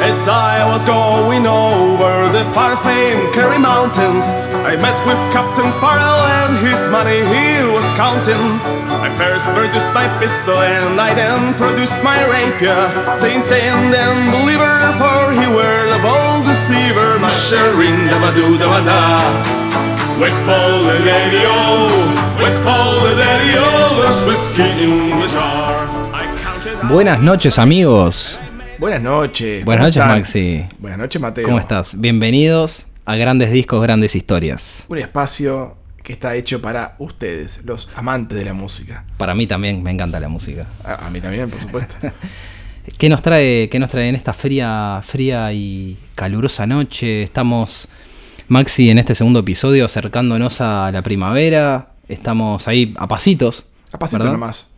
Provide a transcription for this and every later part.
As I was going over the far-famed Kerry Mountains, I met with Captain Farrell and his money he was counting. I first produced my pistol and I then produced my rapier, saying stand and deliver, for he were the bold deceiver. Mushering da-ba-doo da-ba-da. Wakeful the daddy-o, wakeful the daddy-o, there's whiskey in the jar. Buenas noches amigos. Buenas noches. Buenas ¿cómo noches están? Maxi. Buenas noches Mateo. ¿Cómo estás? Bienvenidos a Grandes Discos, Grandes Historias. Un espacio que está hecho para ustedes, los amantes de la música. Para mí también me encanta la música. A, a mí también, por supuesto. ¿Qué nos trae, qué nos trae en esta fría, fría y calurosa noche? Estamos, Maxi, en este segundo episodio acercándonos a la primavera. Estamos ahí a pasitos. A pasito ¿verdad? nomás.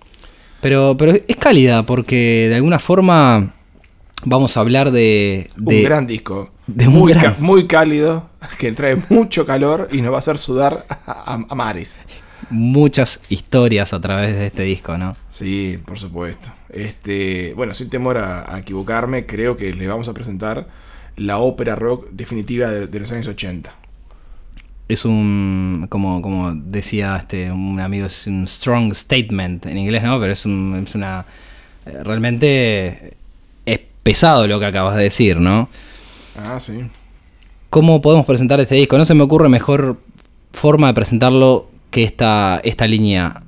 Pero, pero es cálida porque de alguna forma vamos a hablar de... de- un gran disco. de un muy, gran- ca- muy cálido, que trae mucho calor y nos va a hacer sudar a, a- a mares. muchas historias a través de este disco, ¿no? Sí, por supuesto. Este, bueno, sin temor a, a equivocarme, creo que les vamos a presentar la ópera rock definitiva de, de los años 80. Es un, como, como decía este, un amigo, es un strong statement en inglés, ¿no? Pero es, un- es una... eh, Realmente es pesado lo que acabas de decir, ¿no? Ah, sí. ¿Cómo podemos presentar este disco? No se me ocurre mejor forma de presentarlo que esta, esta línea.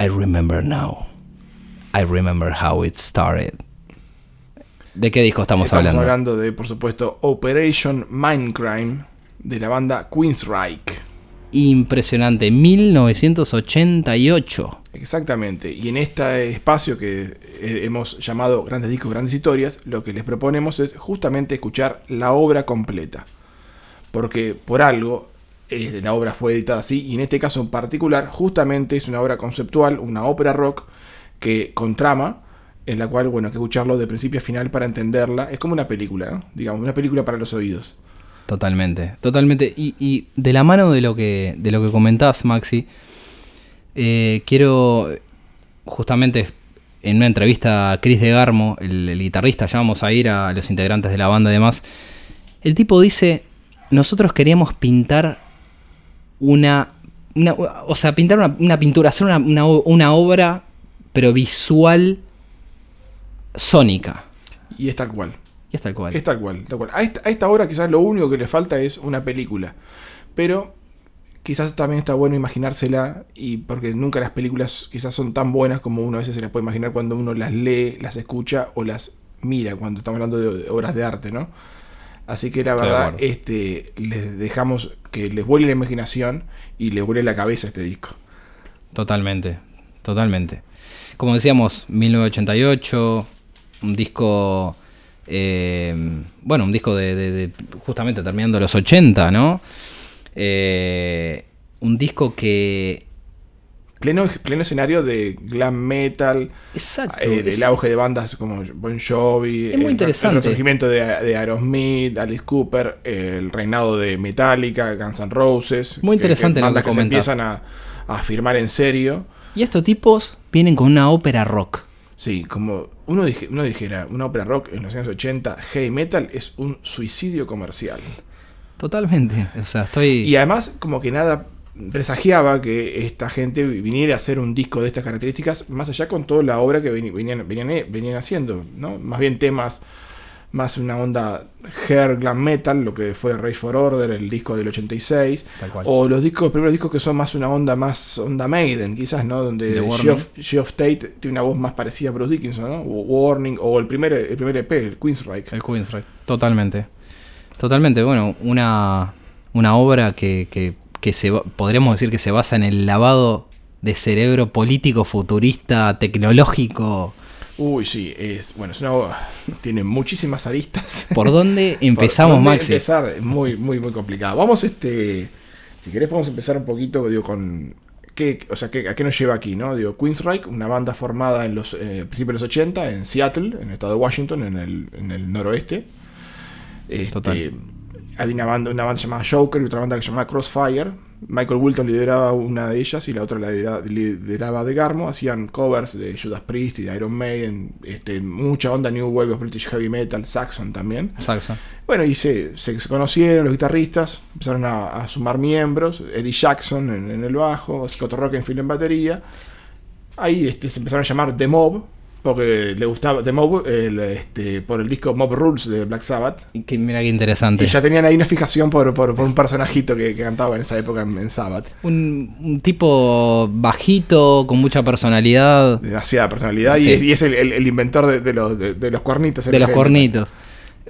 I remember now. I remember how it started. ¿De qué disco estamos, Estamos hablando? de, por supuesto, Operation Mindcrime de la banda Queensryche. Impresionante, 1988. Exactamente. Y en este espacio que eh, hemos llamado Grandes Discos, Grandes Historias, lo que les proponemos es justamente escuchar la obra completa. Porque por algo la obra fue editada así, y en este caso en particular, justamente es una obra conceptual, una ópera rock que con trama, en la cual, bueno, hay que escucharlo de principio a final para entenderla. Es como una película, ¿no? Digamos, una película para los oídos. Totalmente, totalmente. Y, de la mano de lo que, de lo que comentás, Maxi, eh, quiero justamente en una entrevista a Chris de Garmo, el, guitarrista, ya vamos a ir a los integrantes de la banda y demás. El tipo dice: Nosotros queríamos pintar una. o sea, pintar una, una pintura, hacer una, una obra, pero visual sónica. Y es tal. Y es tal cual. Es tal cual, tal cual. A esta, a esta obra quizás lo único que le falta es una película. Pero quizás también está bueno imaginársela y porque nunca las películas quizás son tan buenas como uno a veces se las puede imaginar cuando uno las lee, las escucha o las mira cuando estamos hablando de, obras de arte, ¿no? Así que la verdad, este, les dejamos que les vuele la imaginación y les vuele la cabeza este disco. Totalmente, totalmente. Como decíamos, 1988, un disco, eh, bueno, un disco de, de- de justamente terminando los 80, ¿no? Eh, un disco que... Pleno, pleno escenario de glam metal, Exacto. eh, del auge de bandas como Bon Jovi, Es muy el, interesante. el resurgimiento de, de Aerosmith, Alice Cooper, el reinado de Metallica, Guns N' Roses. Muy interesante lo bandas que que se empiezan a, a firmar en serio. Y estos tipos vienen con una ópera rock. Sí, como uno, dije- uno dijera, una ópera rock en los años 80, heavy metal, es un suicidio comercial. Totalmente. O sea, estoy... Y además, como que nada presagiaba que esta gente viniera a hacer un disco de estas características, más allá con toda la obra que venían, venían, venían haciendo, ¿no? Más bien temas, más una onda hair glam metal, lo que fue Rage for Order, el disco del 86, Tal cual. o los discos, primeros discos que son más una onda más onda Maiden, quizás, ¿no? Donde. Geoff, Geoff Tate tiene una voz más parecida a Bruce Dickinson, ¿no? O Warning, o el primer, el primer EP, el Queensryche. El Queensryche. Totalmente. Totalmente, bueno, una, una obra que, que, que se podríamos decir que se basa en el lavado de cerebro político, futurista, tecnológico. Uy, sí, es, bueno, es una tiene muchísimas aristas. ¿Por dónde empezamos, ¿Por dónde Maxi? empezar? Es muy, muy, muy complicado. Vamos, este. Si querés, podemos empezar un poquito, digo, con. ¿qué, o sea, ¿qué, ¿a qué nos lleva aquí, no? Digo, Queensryche, una banda formada en los eh, principios de los 80 en Seattle, en el estado de Washington, en el, en el noroeste. Este, Total. Hay una banda, una banda llamada Joker y otra banda que se llama Crossfire. Michael Wilton lideraba una de ellas y la otra la lidera- lideraba de Garmo. Hacían covers de Judas Priest y de Iron Maiden, este, mucha onda New Wave of British Heavy Metal, Saxon también. Saxo. Bueno, y se, se conocieron los guitarristas, empezaron a, a sumar miembros, Eddie Jackson en, en el bajo, Scott Rockenfield en batería. Ahí este, se empezaron a llamar The Mob, porque le gustaba The Mob el, este, por el disco Mob Rules de Black Sabbath. Y que, mira qué interesante. Y ya tenían ahí una fijación por, por- por un personajito que, que cantaba en esa época en, en Sabbath. Un, un tipo bajito, con mucha personalidad, Demasiada personalidad Sí. y es, y es el, el- el inventor de, de los, de, de los cuernitos. de los cornitos.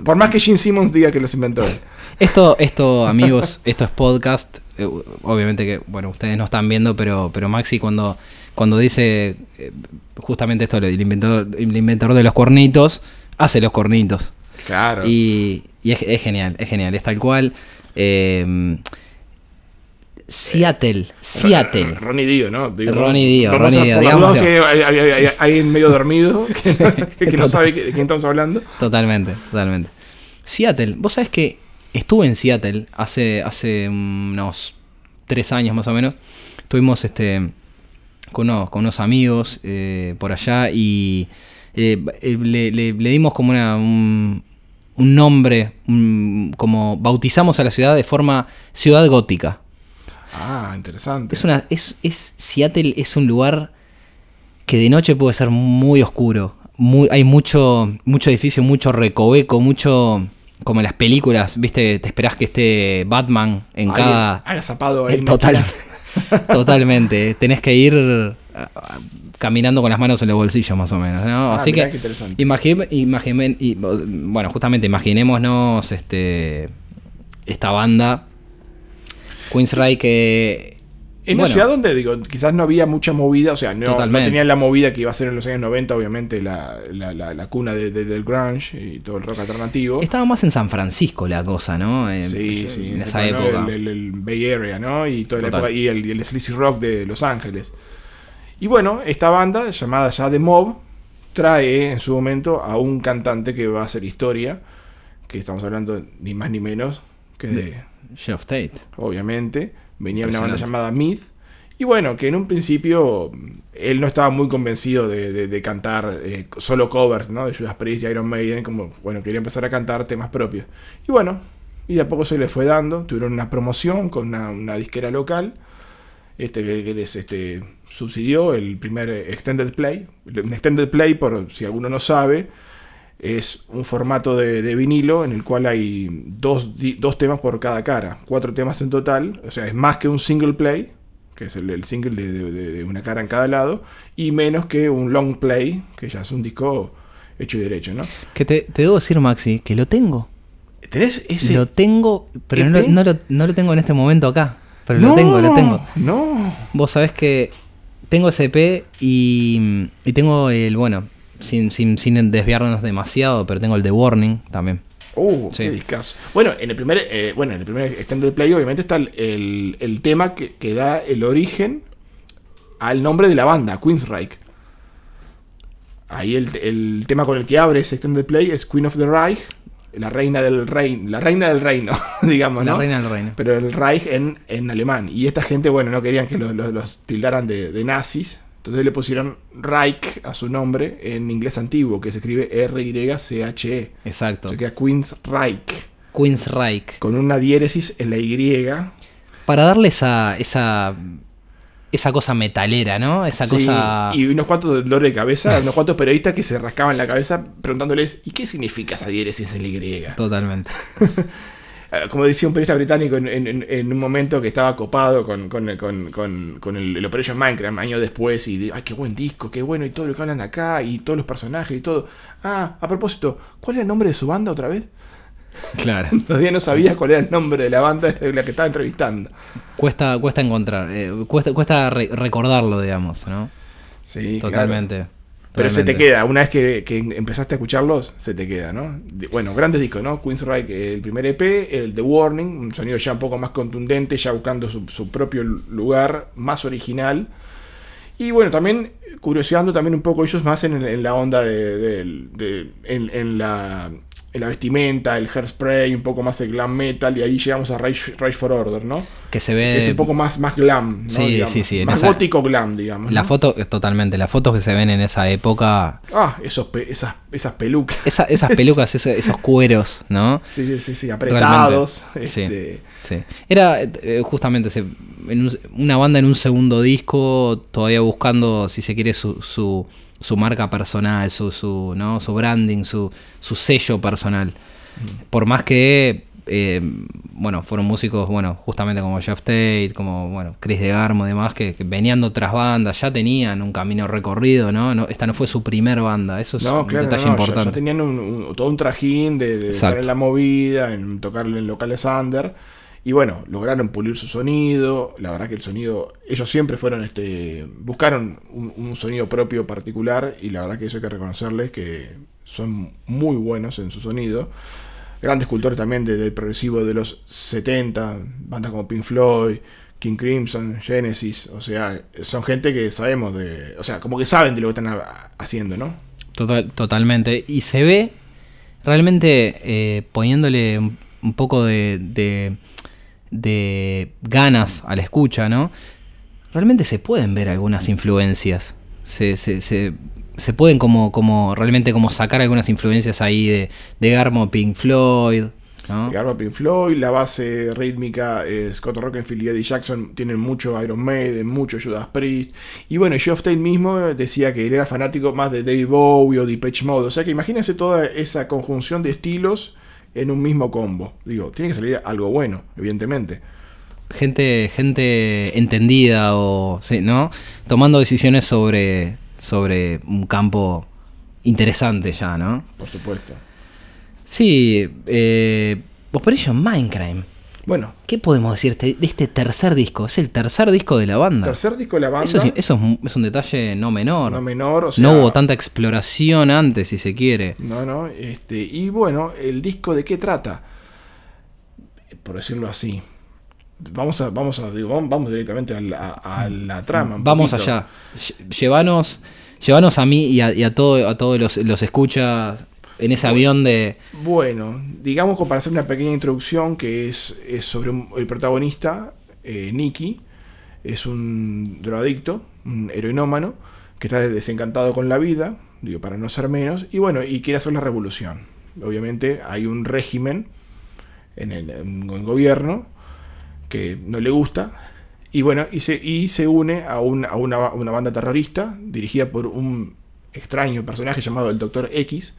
Por más que Gene Simmons diga que los inventó él. Esto, esto, amigos, esto es podcast. Eh, Obviamente que, bueno, ustedes no están viendo, pero, pero Maxi cuando, cuando dice eh, justamente esto, el inventor, el inventor de los cornitos, hace los cornitos. Claro. Y, y es, es genial, es genial, es tal cual. Eh, Seattle, Seattle. Ronnie Dio, ¿no? Digo, Ronnie Dio, por Ronnie Dio, por las digámoslo. dudas si hay, hay- hay- hay alguien medio dormido que, que no sabe de quién estamos hablando. Totalmente, totalmente. Seattle, vos sabés que estuve en Seattle hace, hace unos tres años más o menos. Estuvimos este, con, unos, con unos amigos eh, por allá y eh, eh, le, le- le dimos como una, un, un nombre, un- como bautizamos a la ciudad de forma ciudad gótica. Ah, interesante. Es una, es, es, Seattle es un lugar que de noche puede ser muy oscuro. Muy, hay mucho, mucho edificio, mucho recoveco, mucho. Como en las películas, viste, te esperás que esté Batman en Alguien cada. agazapado ahí Eh, total- totalmente. Tenés que ir ah, caminando con las manos en los bolsillos, más o menos. ¿no? Ah, Así que. qué interesante. imagi- imagi- y, bueno, justamente imaginémonos este, esta banda. Queensryche que. En bueno, una ciudad donde, digo, quizás no había mucha movida, o sea, no, no tenían la movida que iba a ser en los años 90, obviamente, la, la, la- la cuna de- de- del grunge y todo el rock alternativo. Estaba más en San Francisco la cosa, ¿no? En, Sí, sí, en esa época. El, el- el Bay Area, ¿no? Y toda la Total. época, y el, el sleazy rock de Los Ángeles. Y bueno, esta banda, llamada ya The Mob, trae en su momento a un cantante que va a hacer historia, que estamos hablando ni más ni menos que de, Jeff Tate. obviamente, venía una banda llamada Myth. Y bueno, que en un principio él no estaba muy convencido de, de- de cantar eh, solo covers, ¿no? De Judas Priest y Iron Maiden, como, bueno, quería empezar a cantar temas propios. Y bueno, y de a poco se le fue dando, tuvieron una promoción con una, una disquera local, este, que, que les este, subsidió el primer eh, Extended Play. Un Extended Play, por si alguno no sabe, es un formato de, de vinilo en el cual hay dos, di- dos temas por cada cara, cuatro temas en total, o sea, es más que un single play, que es el, el single de, de- una cara en cada lado, y menos que un long play, que ya es un disco hecho y derecho, ¿no? Que te, te debo decir, Maxi, que lo tengo. ¿Tenés ese? Lo tengo, pero no, EP? no lo, no lo tengo en este momento acá. Pero lo tengo, lo tengo. No. Vos sabés que tengo ese EP y, y tengo el, bueno, sin, sin, sin desviarnos demasiado, pero tengo el de Warning también. Uh, Sí. qué discazo. Bueno, en el primer, eh, bueno, en el primer extended play obviamente está el, el- el tema que, que da el origen al nombre de la banda, Queensryche. Ahí el, el tema con el que abre ese extended play es Queen of the Reich, la reina del reino, la reina del reino, digamos, La ¿no? reina del reino. Pero el Reich en, en alemán. Y esta gente, bueno, no querían que los, los- los tildaran de, de nazis. Entonces le pusieron Reich a su nombre en inglés antiguo, que se escribe R-Y-C-H-E. Exacto. Se queda Queen's Reich, Queensryche. con una diéresis en la Y. Para darle esa, esa, esa cosa metalera, ¿no? Esa Sí, cosa... Y unos cuantos dolores de cabeza, unos cuantos periodistas que se rascaban la cabeza preguntándoles, ¿y qué significa esa diéresis en la Y? Totalmente. Eh, Como decía un periodista británico en, en- en un momento que estaba copado con, con- con- con- con el, el Operation Minecraft años después y de, ay, qué buen disco, qué bueno, y todo lo que hablan acá, y todos los personajes y todo. Ah, a propósito, ¿cuál era el nombre de su banda otra vez? Claro. Todavía no sabía cuál era el nombre de la banda de la que estaba entrevistando. Cuesta, cuesta encontrar, eh, cuesta, cuesta re- recordarlo, digamos, ¿no? Sí, Totalmente. claro. Pero se te queda, una vez que, que empezaste a escucharlos, se te queda, ¿no? Bueno, grandes discos, ¿no? Queensryche, el primer EP, el The Warning, un sonido ya un poco más contundente, ya buscando su, su propio lugar, más original. Y bueno, también curioseando también un poco ellos más en, en la onda de, del- de- en, en la la vestimenta, el hairspray, un poco más el glam metal, y ahí llegamos a Rage, Rage for Order, ¿no? Que se ve. es un poco más, más glam, ¿no? Sí, Digamos. sí, sí, Más esa- gótico glam, digamos. La ¿no? foto, totalmente, las fotos que se ven en esa época. Ah, esos pe- esas, esas pelucas. esa- esas pelucas, esos cueros, ¿no? Sí, sí, sí, sí, apretados. Realmente, Este, Sí. Era eh, justamente se- en un- una banda en un segundo disco, todavía buscando, si se quiere, su, su, su marca personal, su, su, ¿no? su branding, su, su sello personal. Por más que, eh, bueno, fueron músicos, bueno, justamente como Jeff Tate, como, bueno, Chris DeGarmo y demás, que, que venían de otras bandas, ya tenían un camino recorrido, ¿no? No, esta no fue su primer banda, eso es No, un claro, detalle no, no, ya- importante. Ya, tenían un- un- todo un trajín de, de estar Exacto. en la movida, en tocar en locales under. Y bueno, lograron pulir su sonido. La verdad que el sonido, ellos siempre fueron, este, buscaron un, sonido propio particular y la verdad que eso hay que reconocerles que son muy buenos en su sonido. Grandes cultores también de- del progresivo de los 70, bandas como Pink Floyd, King Crimson, Genesis, o sea, son gente que sabemos de, o sea, como que saben de lo que están ha- haciendo, ¿no? Total- totalmente. Y se ve realmente eh, poniéndole un, poco de, de, de ganas a la escucha, ¿no? Realmente se pueden ver algunas influencias. Se, se, se, pueden como, como realmente como sacar algunas influencias ahí de, de Garmo, Pink Floyd, ¿no? Garba Pink Floyd, la base rítmica, eh, Scott Rockenfield y Eddie Jackson tienen mucho Iron Maiden, mucho Judas Priest. Y bueno, Geoff Tate mismo decía que él era fanático más de David Bowie o Depeche Mode. O sea que imagínense toda esa conjunción de estilos en un mismo combo. Digo, tiene que salir algo bueno, evidentemente. gente, gente entendida o sí, ¿no? tomando decisiones sobre, sobre un campo interesante ya, ¿no? Por supuesto. Sí, eh, Operation Mindcrime. Bueno, ¿Qué podemos decir de este tercer disco? Es el tercer disco de la banda. tercer disco de la banda. Eso, sí- eso es, un- detalle no menor. no menor, o sea, no hubo tanta exploración antes, si se quiere. No, no, este, y bueno, el disco de qué trata, por decirlo así. Vamos a, vamos a, digo, vamos, directamente a la, a la trama. Vamos poquito. allá. Llévanos, llévanos a mí y a, y a todo, a todos los, los escuchas en ese avión de. Bueno, digamos para hacer una pequeña introducción que es, es sobre el protagonista, eh, Nicky, es un drogadicto, un heroinómano, que está desencantado con la vida, digo, para no ser menos, y bueno, y quiere hacer la revolución. Obviamente hay un régimen en el, en gobierno que no le gusta, y bueno, y se, y se une a, a una, una banda terrorista dirigida por un extraño personaje llamado el Doctor X,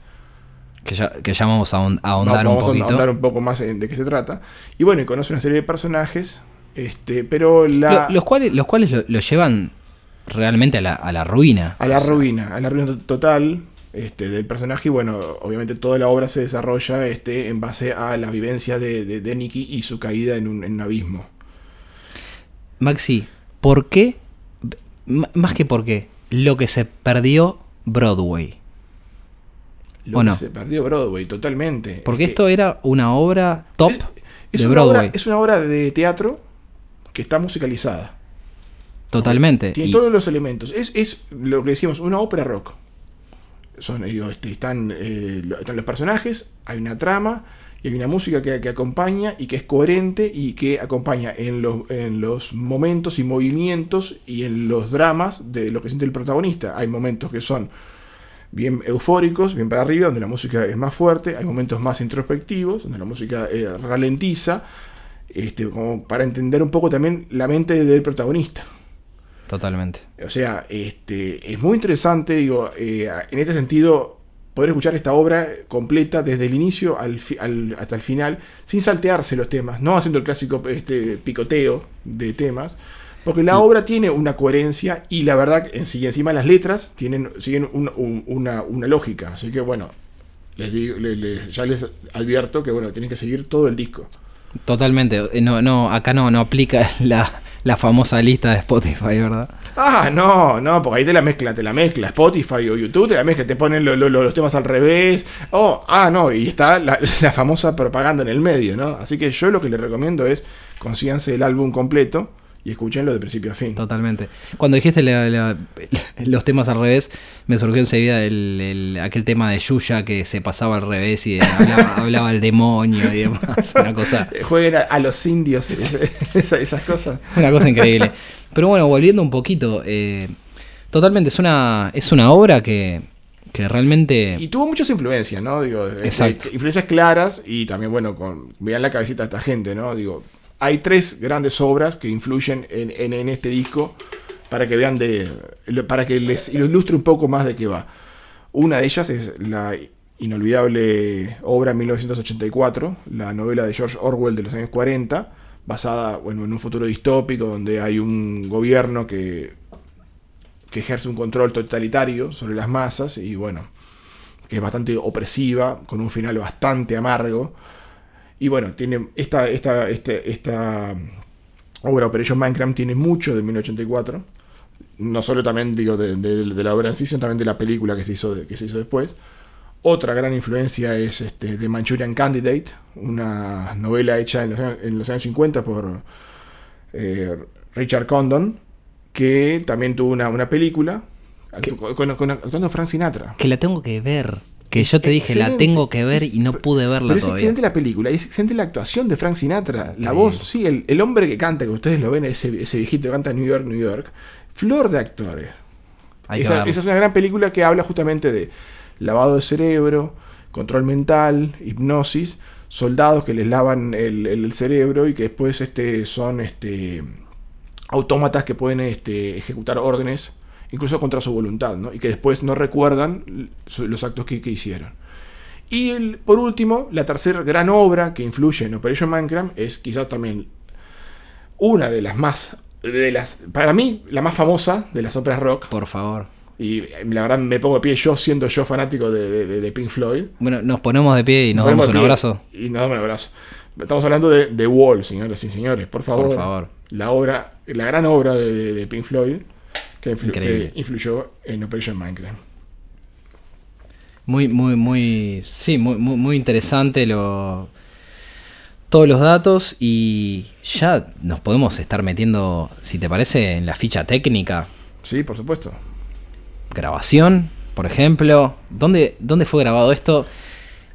que ya, que ya vamos a ahon- a ahondar Vamos un poquito. a ahondar un poco más en de qué se trata. Y bueno, y conoce una serie de personajes, este, pero la, Lo- los cuales, los cuales lo, lo llevan realmente a la, a la ruina. a la sea, ruina, a la ruina to- total este, del personaje. Y bueno, obviamente toda la obra se desarrolla este, en base a la vivencia de, de, de Nicky y su caída en un, en un abismo. Maxi, ¿por qué? M- más que por qué, lo que se perdió Broadway. Lo ¿O que no? se perdió Broadway totalmente. Porque Es que esto era una obra top es, es de una obra, Broadway. es una obra de teatro que está musicalizada. totalmente. Tiene Y- todos los elementos. Es, es lo que decimos, una ópera rock. Son, digo, este, están, eh, lo- están los personajes, hay una trama y hay una música que, que acompaña y que es coherente y que acompaña en los, en los momentos y movimientos y en los dramas de lo que siente el protagonista. Hay momentos que son bien eufóricos, bien para arriba, donde la música es más fuerte, hay momentos más introspectivos, donde la música eh, ralentiza, este, como para entender un poco también la mente del protagonista. Totalmente. O sea, este, es muy interesante, digo, eh, en este sentido, poder escuchar esta obra completa desde el inicio al fi- al- hasta el final, sin saltearse los temas, no haciendo el clásico este, picoteo de temas, porque la obra tiene una coherencia y la verdad, en sí, encima las letras tienen, siguen un- un- una, una lógica. Así que bueno, les digo, ya les advierto que bueno, tienen que seguir todo el disco. Totalmente. Eh, No, no, acá no, no aplica la, la famosa lista de Spotify, ¿verdad? Ah, no, no, porque ahí te la mezcla, te la mezcla Spotify o YouTube, te la mezcla, te ponen lo- lo- los temas al revés. Oh, ah, no, y está la, la famosa propaganda en el medio, ¿no? Así que yo lo que les recomiendo es consíganse el álbum completo y escúchenlo de principio a fin. Totalmente. Cuando dijiste la- la- los temas al revés, me surgió enseguida el, el- aquel tema de Yuya que se pasaba al revés y hablaba, hablaba el demonio y demás. Una cosa, Eh, Jueguen a, a los indios, esa- esas cosas. una cosa increíble. Pero bueno, volviendo un poquito, eh, totalmente es una, es una obra que, que realmente... Y tuvo muchas influencias, ¿no? Digo, este, Exacto. influencias claras y también, bueno, con, vean la cabecita de esta gente, ¿no? Digo, hay tres grandes obras que influyen en, en- este disco para que vean de. para que les ilustre un poco más de qué va. Una de ellas es la inolvidable obra 1984, la novela de George Orwell de los años 40, basada bueno, en un futuro distópico donde hay un gobierno que, que ejerce un control totalitario sobre las masas y bueno, que es bastante opresiva, con un final bastante amargo. Y bueno, tiene esta, esta, este- esta obra Operation Minecraft tiene mucho de 1984. No solo también digo de, de- de la obra en sí, sino también de la película que se hizo, de- que se hizo después. Otra gran influencia es este, The Manchurian Candidate, una novela hecha en los años, en los años 50 por eh, Richard Condon, que también tuvo una, una película con, con- actuando Frank Sinatra. Que la tengo que ver. Que yo te dije, la tengo que ver y no pude verla Pero es todavía. excelente la película, y es excelente la actuación de Frank Sinatra, la voz, sí, el, el hombre que canta, que ustedes lo ven, ese, ese viejito que canta New York, New York, flor de actores. Esa es una gran película que habla justamente de lavado de cerebro, control mental, hipnosis, soldados que les lavan el, el cerebro y que después este, son este, autómatas que pueden este, ejecutar órdenes, incluso contra su voluntad, ¿no? y que después no recuerdan los actos que, que hicieron. Y el- por último, la tercera gran obra que influye en Operation Minecraft es quizás también una de las más, de las, para mí, la más famosa de las óperas rock. Por favor. Y eh, la verdad me pongo de pie yo siendo yo fanático de, de- Pink Floyd. Bueno, nos ponemos de pie y nos damos un abrazo. Y nos damos un abrazo. Estamos hablando de The Wall, señores y señores, por favor. Por favor. La obra, la gran obra de- de Pink Floyd que, influ- Increíble. que influyó en Operation Minecraft. Muy, muy, muy. Sí, muy, muy, muy interesante lo. Todos los datos y ya nos podemos estar metiendo, si te parece, en la ficha técnica. Sí, por supuesto. Grabación, por ejemplo. ¿Dónde, dónde fue grabado esto?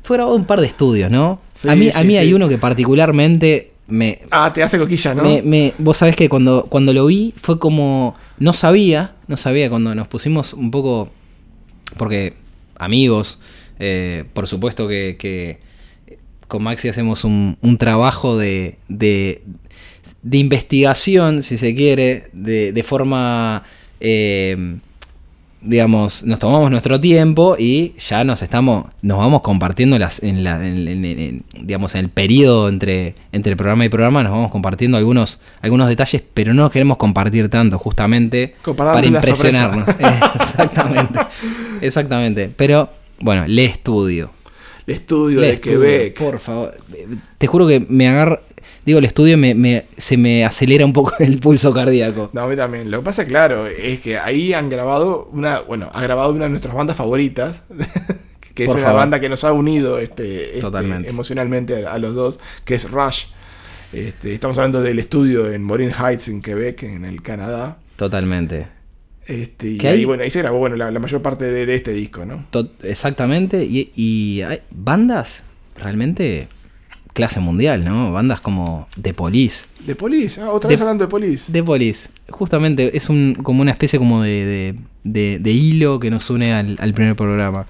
Fue grabado en un par de estudios, ¿no? Sí, a mí, a sí, mí hay uno que particularmente me, Ah, te hace coquilla, ¿no? Me, me- vos sabés que cuando, cuando lo vi fue como. No sabía, no sabía cuando nos pusimos un poco. Porque amigos, eh, por supuesto que, que con Maxi hacemos un, un trabajo de, de, de investigación, si se quiere, de, de forma. eh, digamos, nos tomamos nuestro tiempo y ya nos estamos, nos vamos compartiendo las, en la, en- en- en- digamos, en el periodo entre, entre programa y programa, nos vamos compartiendo algunos, algunos detalles, pero no queremos compartir tanto, justamente para impresionarnos. exactamente, exactamente. Pero, bueno, le estudio. El estudio Le de estudio, Quebec. Por favor. Te juro que me agarra, digo, el estudio me, me- se me acelera un poco el pulso cardíaco. No, a mí también. Lo que pasa, claro, es que ahí han grabado una, bueno, ha grabado una de nuestras bandas favoritas, que es una banda que nos ha unido este, este, emocionalmente a, a los dos, que es Rush. Este, estamos hablando del estudio en Morin Heights, en Quebec, en el Canadá. Totalmente. Este, y ahí, bueno, ahí se grabó bueno, la, la mayor parte de, de este disco, ¿no? Exactamente. Y, y hay bandas realmente clase mundial, ¿no? Bandas como The Police. De Police, ah, otra vez hablando de Police. The Police. Justamente es un, como una especie como de, de, de- de hilo que nos une al, al primer programa.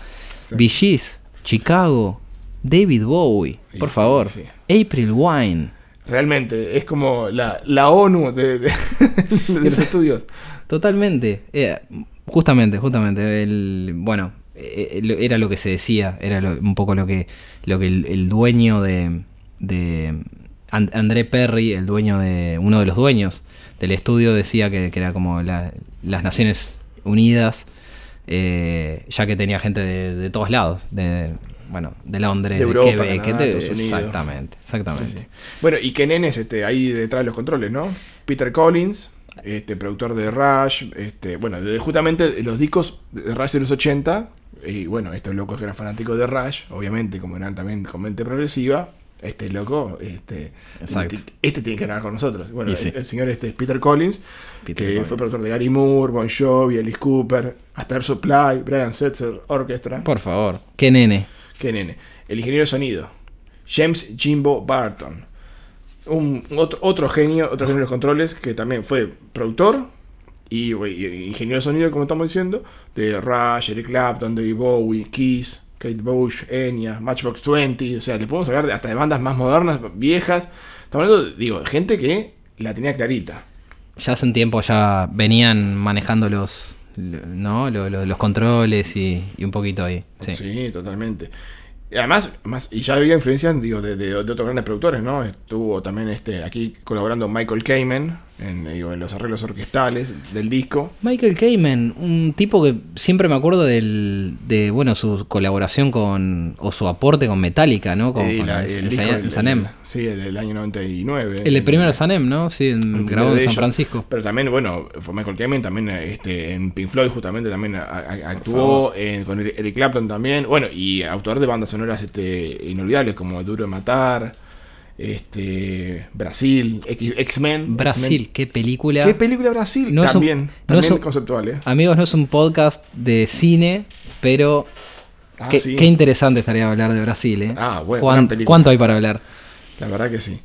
Gees, Chicago, David Bowie, Sí, por favor. sí. April Wine. Realmente, es como la, la ONU de, de- de los estudios. Totalmente. Eh, justamente, justamente. El, bueno, eh, eh, era lo que se decía, era lo- un poco lo que, lo que el, el dueño de, de And- André Perry, el dueño de uno de los dueños del estudio, decía que, que era como la- las Naciones Unidas, eh, ya que tenía gente de, de todos lados, de bueno, de Londres, De de, Europa, Quebec, Canadá, de- Estados Unidos. exactamente, exactamente. Sí, sí. Bueno, y que nenes este, ahí detrás de los controles, ¿no? Peter Collins, este, productor de Rush, este, bueno, de, justamente los discos de Rush de los 80, y bueno, estos locos que eran fanáticos de Rush, obviamente, como eran también con mente progresiva, este loco, este, Exacto. este, este tiene que grabar con nosotros. Bueno, el, señor este es Peter Collins, Peter que Collins. fue productor de Gary Moore, Bon Jovi, Alice Cooper, hasta Air Supply, Brian Setzer Orchestra. Por favor. Qué nene. Qué nene. El ingeniero de sonido, James Jimbo Barton. Un, otro, otro genio, otro genio de los controles, que también fue productor y, y ingeniero de sonido, como estamos diciendo, de Rush, Eric Clapton, David Bowie, Kiss, Kate Bush, Enya, Matchbox 20. O sea, le podemos hablar de- hasta de bandas más modernas, viejas. Estamos hablando, digo, de gente que la tenía clarita. Ya hace un tiempo ya venían manejando los, ¿no? Lo- lo- los controles y, y un poquito ahí. Sí. Sí, totalmente. Y además, más, y ya había influencia digo, de, de- de otros grandes productores, ¿no? Estuvo también este, aquí colaborando Michael Kamen en, digo, en los arreglos orquestales del disco. Michael Kamen, un tipo que siempre me acuerdo del, de bueno su colaboración con o su aporte con Metallica, ¿no? Con, el, Sanem. sí, el del año 99. El, primero Sanem, ¿no? Sí, grabado en San. Francisco. Pero también, bueno, fue Michael Kamen, también este, en Pink Floyd justamente también actuó, en- con Eric Eric Clapton también, bueno, y autor de bandas sonoras este, inolvidables como Duro de Matar, este, Brasil, X-Men. Brasil, qué película. ¿Qué película Brasil? No es un- también, no un- conceptual, ¿eh? Amigos, no es un podcast de cine, pero Ah, qué, sí, qué interesante estaría hablar de Brasil, ¿eh? Ah, bueno, ¿Cuán- gran película. ¿Cuánto hay para hablar? la verdad que sí.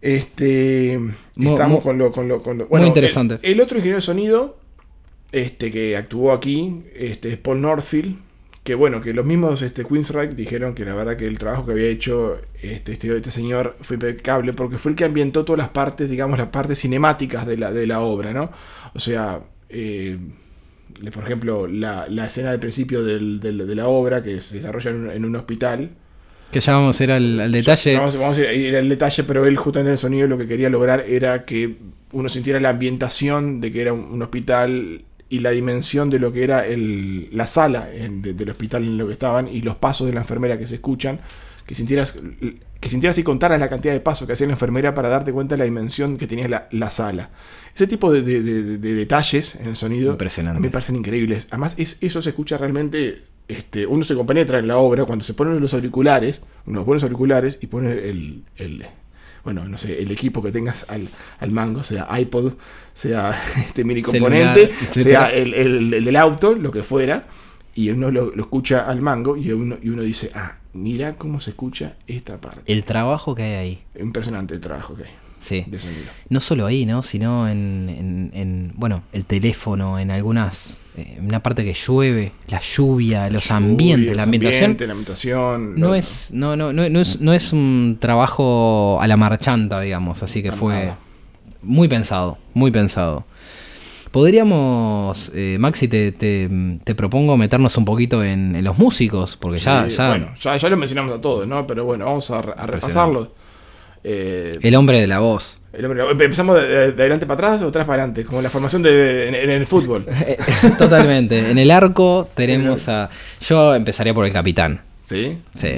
Este, Mu- estamos con lo, con lo, con lo- muy interesante. El, el otro ingeniero de sonido, este, que actuó aquí, este, es Paul Northfield, que bueno, que los mismos este, Queensryche dijeron que la verdad que el trabajo que había hecho este, este, este señor fue impecable, porque fue el que ambientó todas las partes, digamos, las partes cinemáticas de la, de la obra, ¿no? O sea, eh, por ejemplo, la, la escena del principio del- del- de la obra, que se desarrolla en un, en un hospital, Que ya vamos a ir al, al detalle. Vamos, vamos a ir al detalle, pero él justamente en el sonido lo que quería lograr era que uno sintiera la ambientación de que era un, un hospital y la dimensión de lo que era el, la sala en- de- del hospital en lo que estaban y los pasos de la enfermera que se escuchan, que sintieras, que sintieras y contaras la cantidad de pasos que hacía la enfermera para darte cuenta de la dimensión que tenía la, la sala. Ese tipo de, de- de- de detalles en el sonido me parecen increíbles. Además, es, eso se escucha realmente. Este, uno se compenetra en la obra cuando se ponen los auriculares, unos buenos auriculares, y pone el, el- bueno, no sé, el equipo que tengas al, al mango, sea iPod, sea este mini componente, sea el, el- el del auto, lo que fuera, y uno lo, lo escucha al mango y uno, y uno dice, ah, mira cómo se escucha esta parte. El trabajo que hay ahí. Impresionante el trabajo que hay Sí. No solo ahí, ¿no? Sino en, en- en, bueno, el teléfono, en algunas, eh, una parte que llueve, la lluvia, los ambientes, la ambientación. ambiente, la ambientación. No es, no, no, no, no es, no es un trabajo a la marchanta, digamos, así que fue muy pensado, muy pensado. Podríamos, eh, Maxi, te, te, te propongo meternos un poquito en, en los músicos, porque ya, Sí, ya Bueno, ya, ya lo mencionamos a todos, ¿no? Pero bueno, vamos a, a repasarlos. Eh, el hombre de la voz. el hombre- empe- ¿Empezamos de, de- de adelante para atrás o atrás para adelante? Como la formación de, en, en el fútbol. Eh, Totalmente. En el arco tenemos a. Yo empezaría por el capitán. ¿Sí? Sí.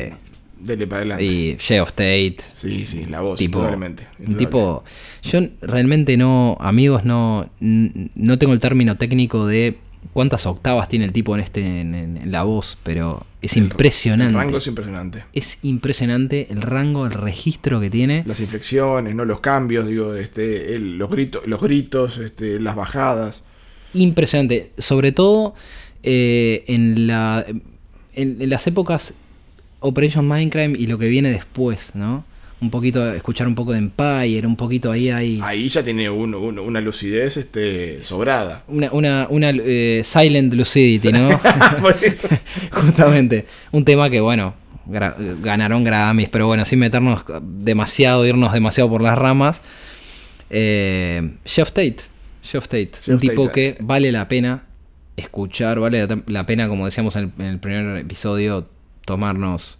Dele para adelante. Y of Tate. Sí, sí, la voz, tipo, indudablemente. un tipo. Yo realmente no, amigos, no, no tengo el término técnico de cuántas octavas tiene el tipo en este en, la voz, pero es El impresionante. rango es impresionante. Es impresionante el rango, el registro que tiene. Las inflexiones, ¿no? Los cambios, digo, este, el- los gritos, los gritos, este, las bajadas. Impresionante. Sobre todo eh, en, la, en, en las épocas Operation Mindcrime y lo que viene después, ¿no? Un poquito, escuchar un poco de Empire, un poquito ahí hay... Ahí ya tiene un- un- una lucidez este, sobrada. Una, una, una eh, Silent Lucidity, ¿no? Justamente. Un tema que, bueno, gra- ganaron Grammys, pero bueno, sin meternos demasiado, irnos demasiado por las ramas. Eh, Jeff Tate. Jeff Tate. un tipo Tate. que vale la pena escuchar, vale la, la pena, como decíamos en el, en el primer episodio, tomarnos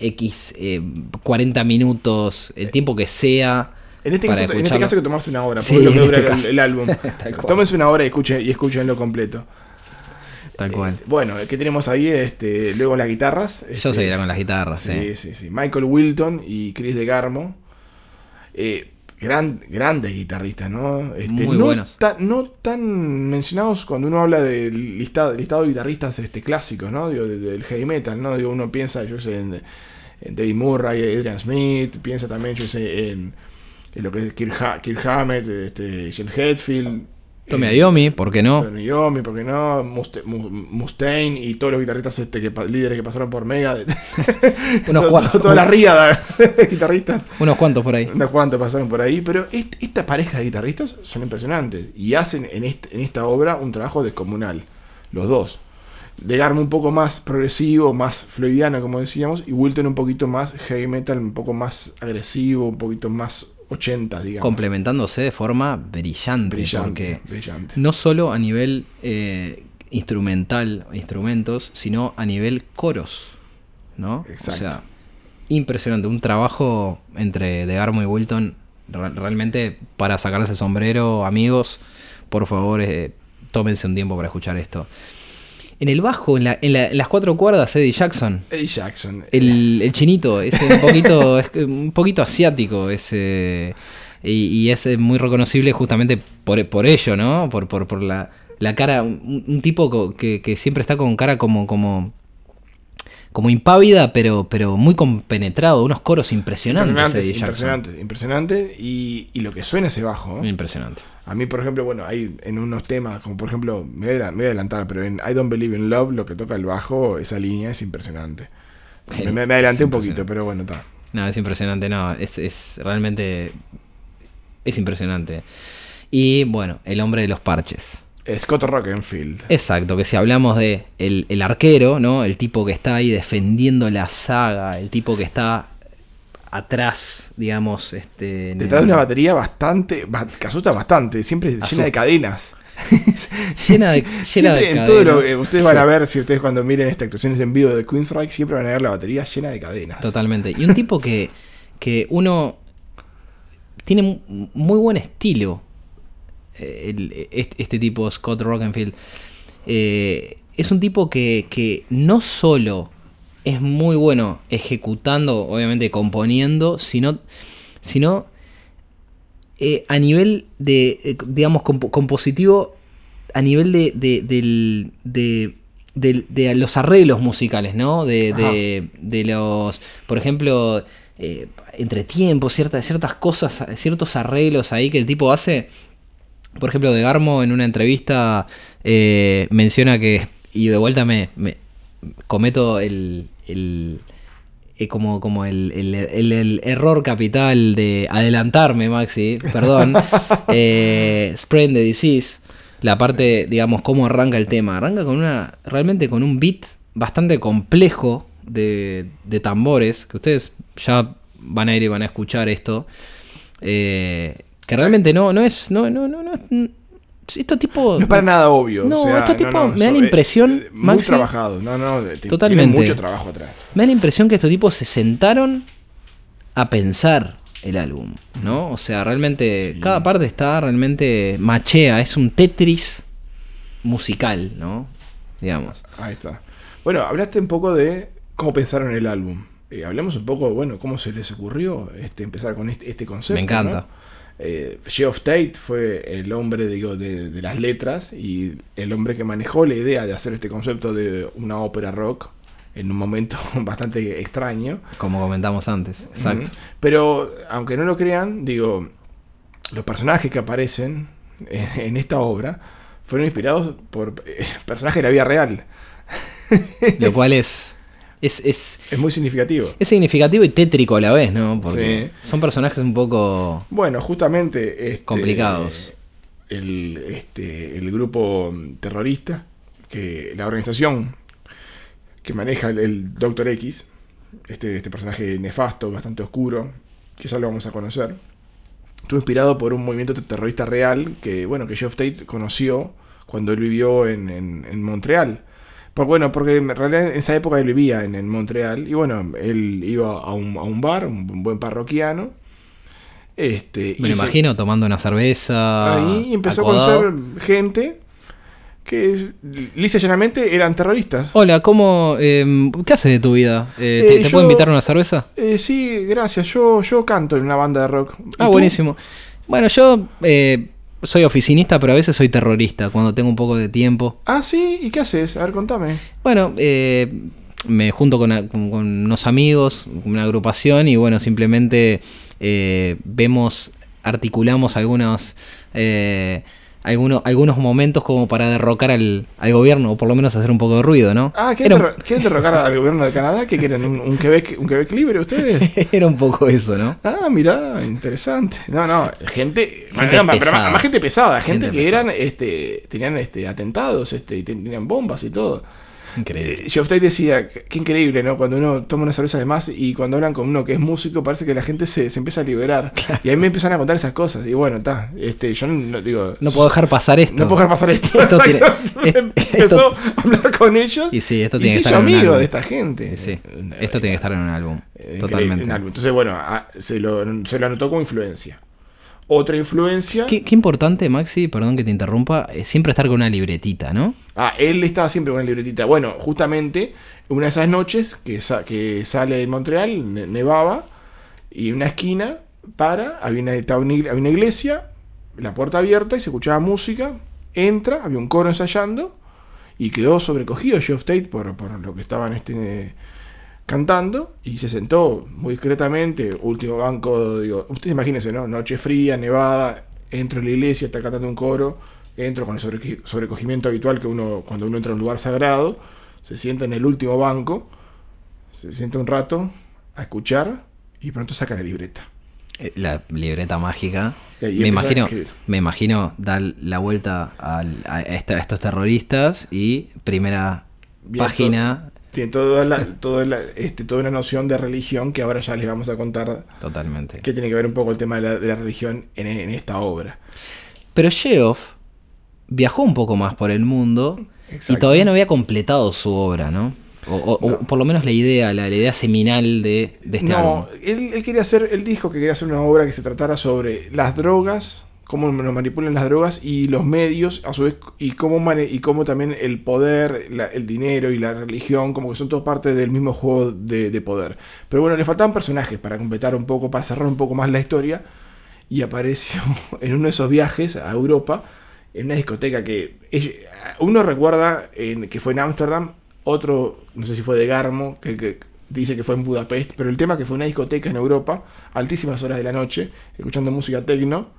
X eh, 40 minutos, el tiempo que sea. En este, para caso, en este caso hay que tomarse una hora, Sí, porque es lo que en dura este el- álbum. Cual. Tómense una hora y escuchen, y escúchenlo completo. Tal cual. Eh, bueno, ¿qué tenemos ahí? Este, luego las guitarras. Yo este, seguiré con las guitarras, Sí, sí. sí, sí. Michael Wilton y Chris de Garmo. Eh, gran, grandes guitarristas, ¿no? Este, Muy no buenos. No tan mencionados cuando uno habla del listado, listado de guitarristas este, clásicos, ¿no? Digo, de- del heavy metal, ¿no? Digo, uno piensa, yo sé, en, en David Murray, Adrian Smith, piensa también, yo sé, en, en lo que es Kirk, Ha- Kirk Hammett, este, Jen Hetfield. Tommy eh, Ayomi, ¿por qué no? Tony Iommi, ¿por qué no? Mustaine y todos los guitarristas este, que, líderes que pasaron por Mega. Unos To- cuantos. to- Toda la ríada de guitarristas. Unos cuantos por ahí. Unos cuantos pasaron por ahí, pero est- esta pareja de guitarristas son impresionantes y hacen en, este- en esta obra un trabajo descomunal, los dos. De Garmo un poco más progresivo, más fluidiano, como decíamos, y Wilton un poquito más heavy metal, un poco más agresivo, un poquito más 80, digamos. Complementándose de forma brillante. brillante, no solo a nivel eh, instrumental, instrumentos, sino a nivel coros. ¿No? Exacto. O sea, impresionante. Un trabajo entre De Garmo y Wilton. re- realmente para sacarse el sombrero, amigos, por favor, eh, tómense un tiempo para escuchar esto. En el bajo, en, la- en la- en las cuatro cuerdas, Eddie Jackson. Eddie Jackson. El, el chinito, es un poquito, es un poquito asiático, es, eh, y, y es eh, muy reconocible justamente por, por ello, ¿no? Por, por, por la, la cara, un, un tipo que, que siempre está con cara como, como, como impávida, pero, pero muy compenetrado, unos coros impresionantes. impresionante, impresionante, impresionante. Y, y lo que suena ese bajo. ¿no? Impresionante. A mí, por ejemplo, bueno, hay en unos temas, como por ejemplo, me voy, a, adelantar, pero en I Don't Believe in Love, lo que toca el bajo, esa línea es impresionante. Me, me- me adelanté un poquito, pero bueno, está. No, es impresionante, no, es, es realmente, es impresionante. Y bueno, el hombre de los parches. Scott Rockenfield. Exacto, que si hablamos de el, el arquero, ¿no? El tipo que está ahí defendiendo la saga, el tipo que está atrás, digamos, este. Detrás de una batería bastante, ba- que asusta bastante, siempre llena Asusta. de cadenas. Llena de- llena de en todo lo que cadenas. ustedes van a ver, si ustedes cuando miren estas actuaciones en vivo de Queensryche, siempre van a ver la batería llena de cadenas. Totalmente. Y un tipo que, que uno tiene mu- muy buen estilo. eh, el- este, este tipo, Scott Rockenfield. Eh, es un tipo que, que no solo es muy bueno ejecutando, obviamente componiendo, sino, sino eh, a nivel de, eh, digamos, compo- compositivo, a nivel de, de, del- de- los arreglos musicales, ¿no? De, de- de los, por ejemplo, eh, entre tiempos, ciertas, ciertas cosas, ciertos arreglos ahí que el tipo hace. Por ejemplo, de Garmo en una entrevista eh, menciona que, y de vuelta me, me cometo el, el- eh, como, como el, el- el- el error capital de adelantarme, Maxi, perdón, eh, the Disease, la parte, digamos, cómo arranca el tema. Arranca con una, realmente con un beat bastante complejo de, de tambores, que ustedes ya van a ir y van a escuchar esto. eh, que realmente no, no es, no, no, no, no, es- estos tipos... No es para nada obvio. No, o sea, estos tipos me da la eh, impresión, eh, Muy Maxi, trabajado. No, no, te- Totalmente. mucho trabajo atrás. Me da la impresión que estos tipos se sentaron a pensar el álbum, ¿no? O sea, realmente Sí. cada parte está realmente machea, es un Tetris musical, ¿no? Digamos. Ahí está. Bueno, hablaste un poco de cómo pensaron el álbum. Eh, hablemos un poco, bueno, cómo se les ocurrió este, empezar con este, este concepto. Me encanta. ¿no? Eh, Geoff Tate fue el hombre digo, de, de las letras y el hombre que manejó la idea de hacer este concepto de una ópera rock en un momento bastante extraño. Como comentamos antes. Exacto. Pero, aunque no lo crean, digo, los personajes que aparecen en, en esta obra fueron inspirados por eh, personajes de la vida real. Lo cual es, es, es, Es muy significativo. es significativo y tétrico a la vez, ¿no? Porque Sí. son personajes un poco... Bueno, justamente este, Complicados. El, este, el grupo terrorista, que la organización que maneja el, el Doctor X, este, este personaje nefasto, bastante oscuro, que ya lo vamos a conocer, estuvo inspirado por un movimiento terrorista real que, bueno, que Geoff Tate conoció cuando él vivió en, en- en Montreal. Por, bueno, porque en realidad en esa época él vivía en, en Montreal y bueno, él iba a un, a un bar, un buen parroquiano. Este, Me lo se- imagino tomando una cerveza. Ahí empezó a conocer gente que lisa y llanamente eran terroristas. Hola, ¿cómo, eh, ¿qué haces de tu vida? Eh, ¿Te, Eh, te yo- puedo invitar a una cerveza? Eh, sí, gracias. Yo, yo canto en una banda de rock. ¿Y Ah, buenísimo. Bueno, yo eh, soy oficinista, pero a veces soy terrorista cuando tengo un poco de tiempo. Ah, sí. ¿Y qué haces? A ver, contame. Bueno, eh, me junto con, a- con- con unos amigos, una agrupación, y bueno, simplemente eh, vemos, articulamos algunos, eh, algunos, algunos momentos como para derrocar al, al gobierno, o por lo menos hacer un poco de ruido, ¿no? Ah, ¿quieren, un- quieren derrocar al gobierno de Canadá? ¿Qué quieren? ¿Un, un Quebec, ¿Un Quebec libre ustedes? era un poco eso, ¿no? Ah, mirá, interesante. No, no, gente, Gente no, pero más, más gente pesada, gente, Gente que pesada. eran, este, tenían este, atentados, este, y tenían bombas y todo. Increíble. Eh, decía, qué increíble, ¿no? Cuando uno toma una cerveza de más y cuando hablan con uno que es músico, parece que la gente se, se empieza a liberar. Y a mí me empiezan a contar esas cosas. Y bueno, está, este, yo no digo... No puedo dejar pasar esto. No puedo dejar pasar esto. Esto tiene- empezó a hablar con ellos. Y sí, esto y tiene que estar hizo en un amigo álbum. de esta gente. Sí, esto tiene que estar en un álbum. eh, Totalmente. un álbum. Entonces, bueno, ah, se lo, se lo anotó como influencia. Otra influencia. Qué, qué importante, Maxi, perdón que te interrumpa, es siempre estar con una libretita, ¿no? Ah, él estaba siempre con la libretita. Bueno, justamente una de esas noches que, sa- que sale de Montreal, ne- nevaba, y en una esquina para, había una, una, había una iglesia, la puerta abierta y se escuchaba música, entra, había un coro ensayando, y quedó sobrecogido Geoff Tate por, por lo que estaban este, cantando, y se sentó muy discretamente, último banco, digo, ustedes imagínense, ¿no? Noche fría, nevada, entro en la iglesia, está cantando un coro, entro con el sobrecogimiento habitual que uno, cuando uno entra a un lugar sagrado, se sienta en el último banco, se sienta un rato a escuchar y pronto saca la libreta. Eh, La libreta mágica. Me imagino, me imagino dar la vuelta a, esta- a estos terroristas y primera página. Tiene toda, la, toda, la- este, toda una noción de religión que ahora ya les vamos a contar Totalmente. que tiene que ver un poco el tema de la, de la religión en, en esta obra. Pero Geoff viajó un poco más por el mundo y todavía no había completado su obra, ¿no? O, o- o por lo menos la idea, la, la idea seminal de, de este no, álbum. él, él quería hacer, él dijo que quería hacer una obra que se tratara sobre las drogas, cómo nos manipulan las drogas y los medios, a su vez, y cómo, y cómo también el poder, el dinero y la religión, como que son todos parte del mismo juego de, de poder. Pero bueno, le faltaban personajes para completar un poco, para cerrar un poco más la historia, y apareció en uno de esos viajes a Europa, en una discoteca que uno recuerda que fue en Ámsterdam, otro, no sé si fue de Garmo, que, que dice que fue en Budapest, pero el tema que fue una discoteca en Europa, altísimas horas de la noche, escuchando música techno,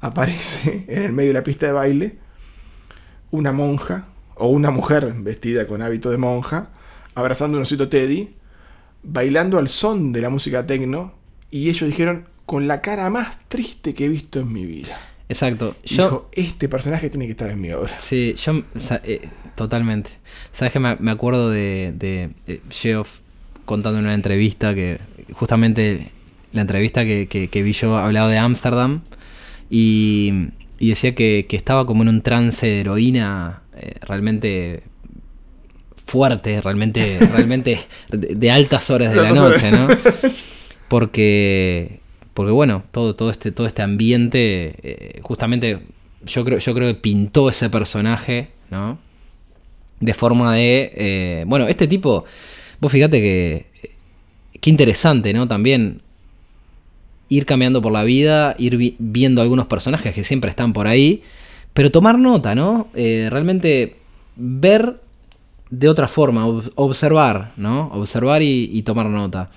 aparece en el medio de la pista de baile una monja o una mujer vestida con hábito de monja, abrazando a un osito Teddy, bailando al son de la música techno, y ellos dijeron, con la cara más triste que he visto en mi vida. Exacto. Yo, Dijo, este personaje tiene que estar en mi obra. Sí, yo eh, totalmente. Sabes que me, me acuerdo de, de, de Geoff contando en una entrevista que justamente la entrevista que, que- que vi yo hablaba de Ámsterdam y, y decía que, que estaba como en un trance de heroína eh, realmente fuerte, realmente, realmente de, de altas horas de la noche, ¿no? Porque, porque bueno, todo, todo este, todo este ambiente, eh, justamente, yo creo, yo creo que pintó ese personaje, ¿no? De forma de, eh, bueno, este tipo, vos fíjate que, qué interesante, ¿no? También ir cambiando por la vida, ir vi- viendo algunos personajes que siempre están por ahí, pero tomar nota, ¿no? Eh, realmente ver de otra forma, ob- observar, ¿no? Observar y, y tomar nota.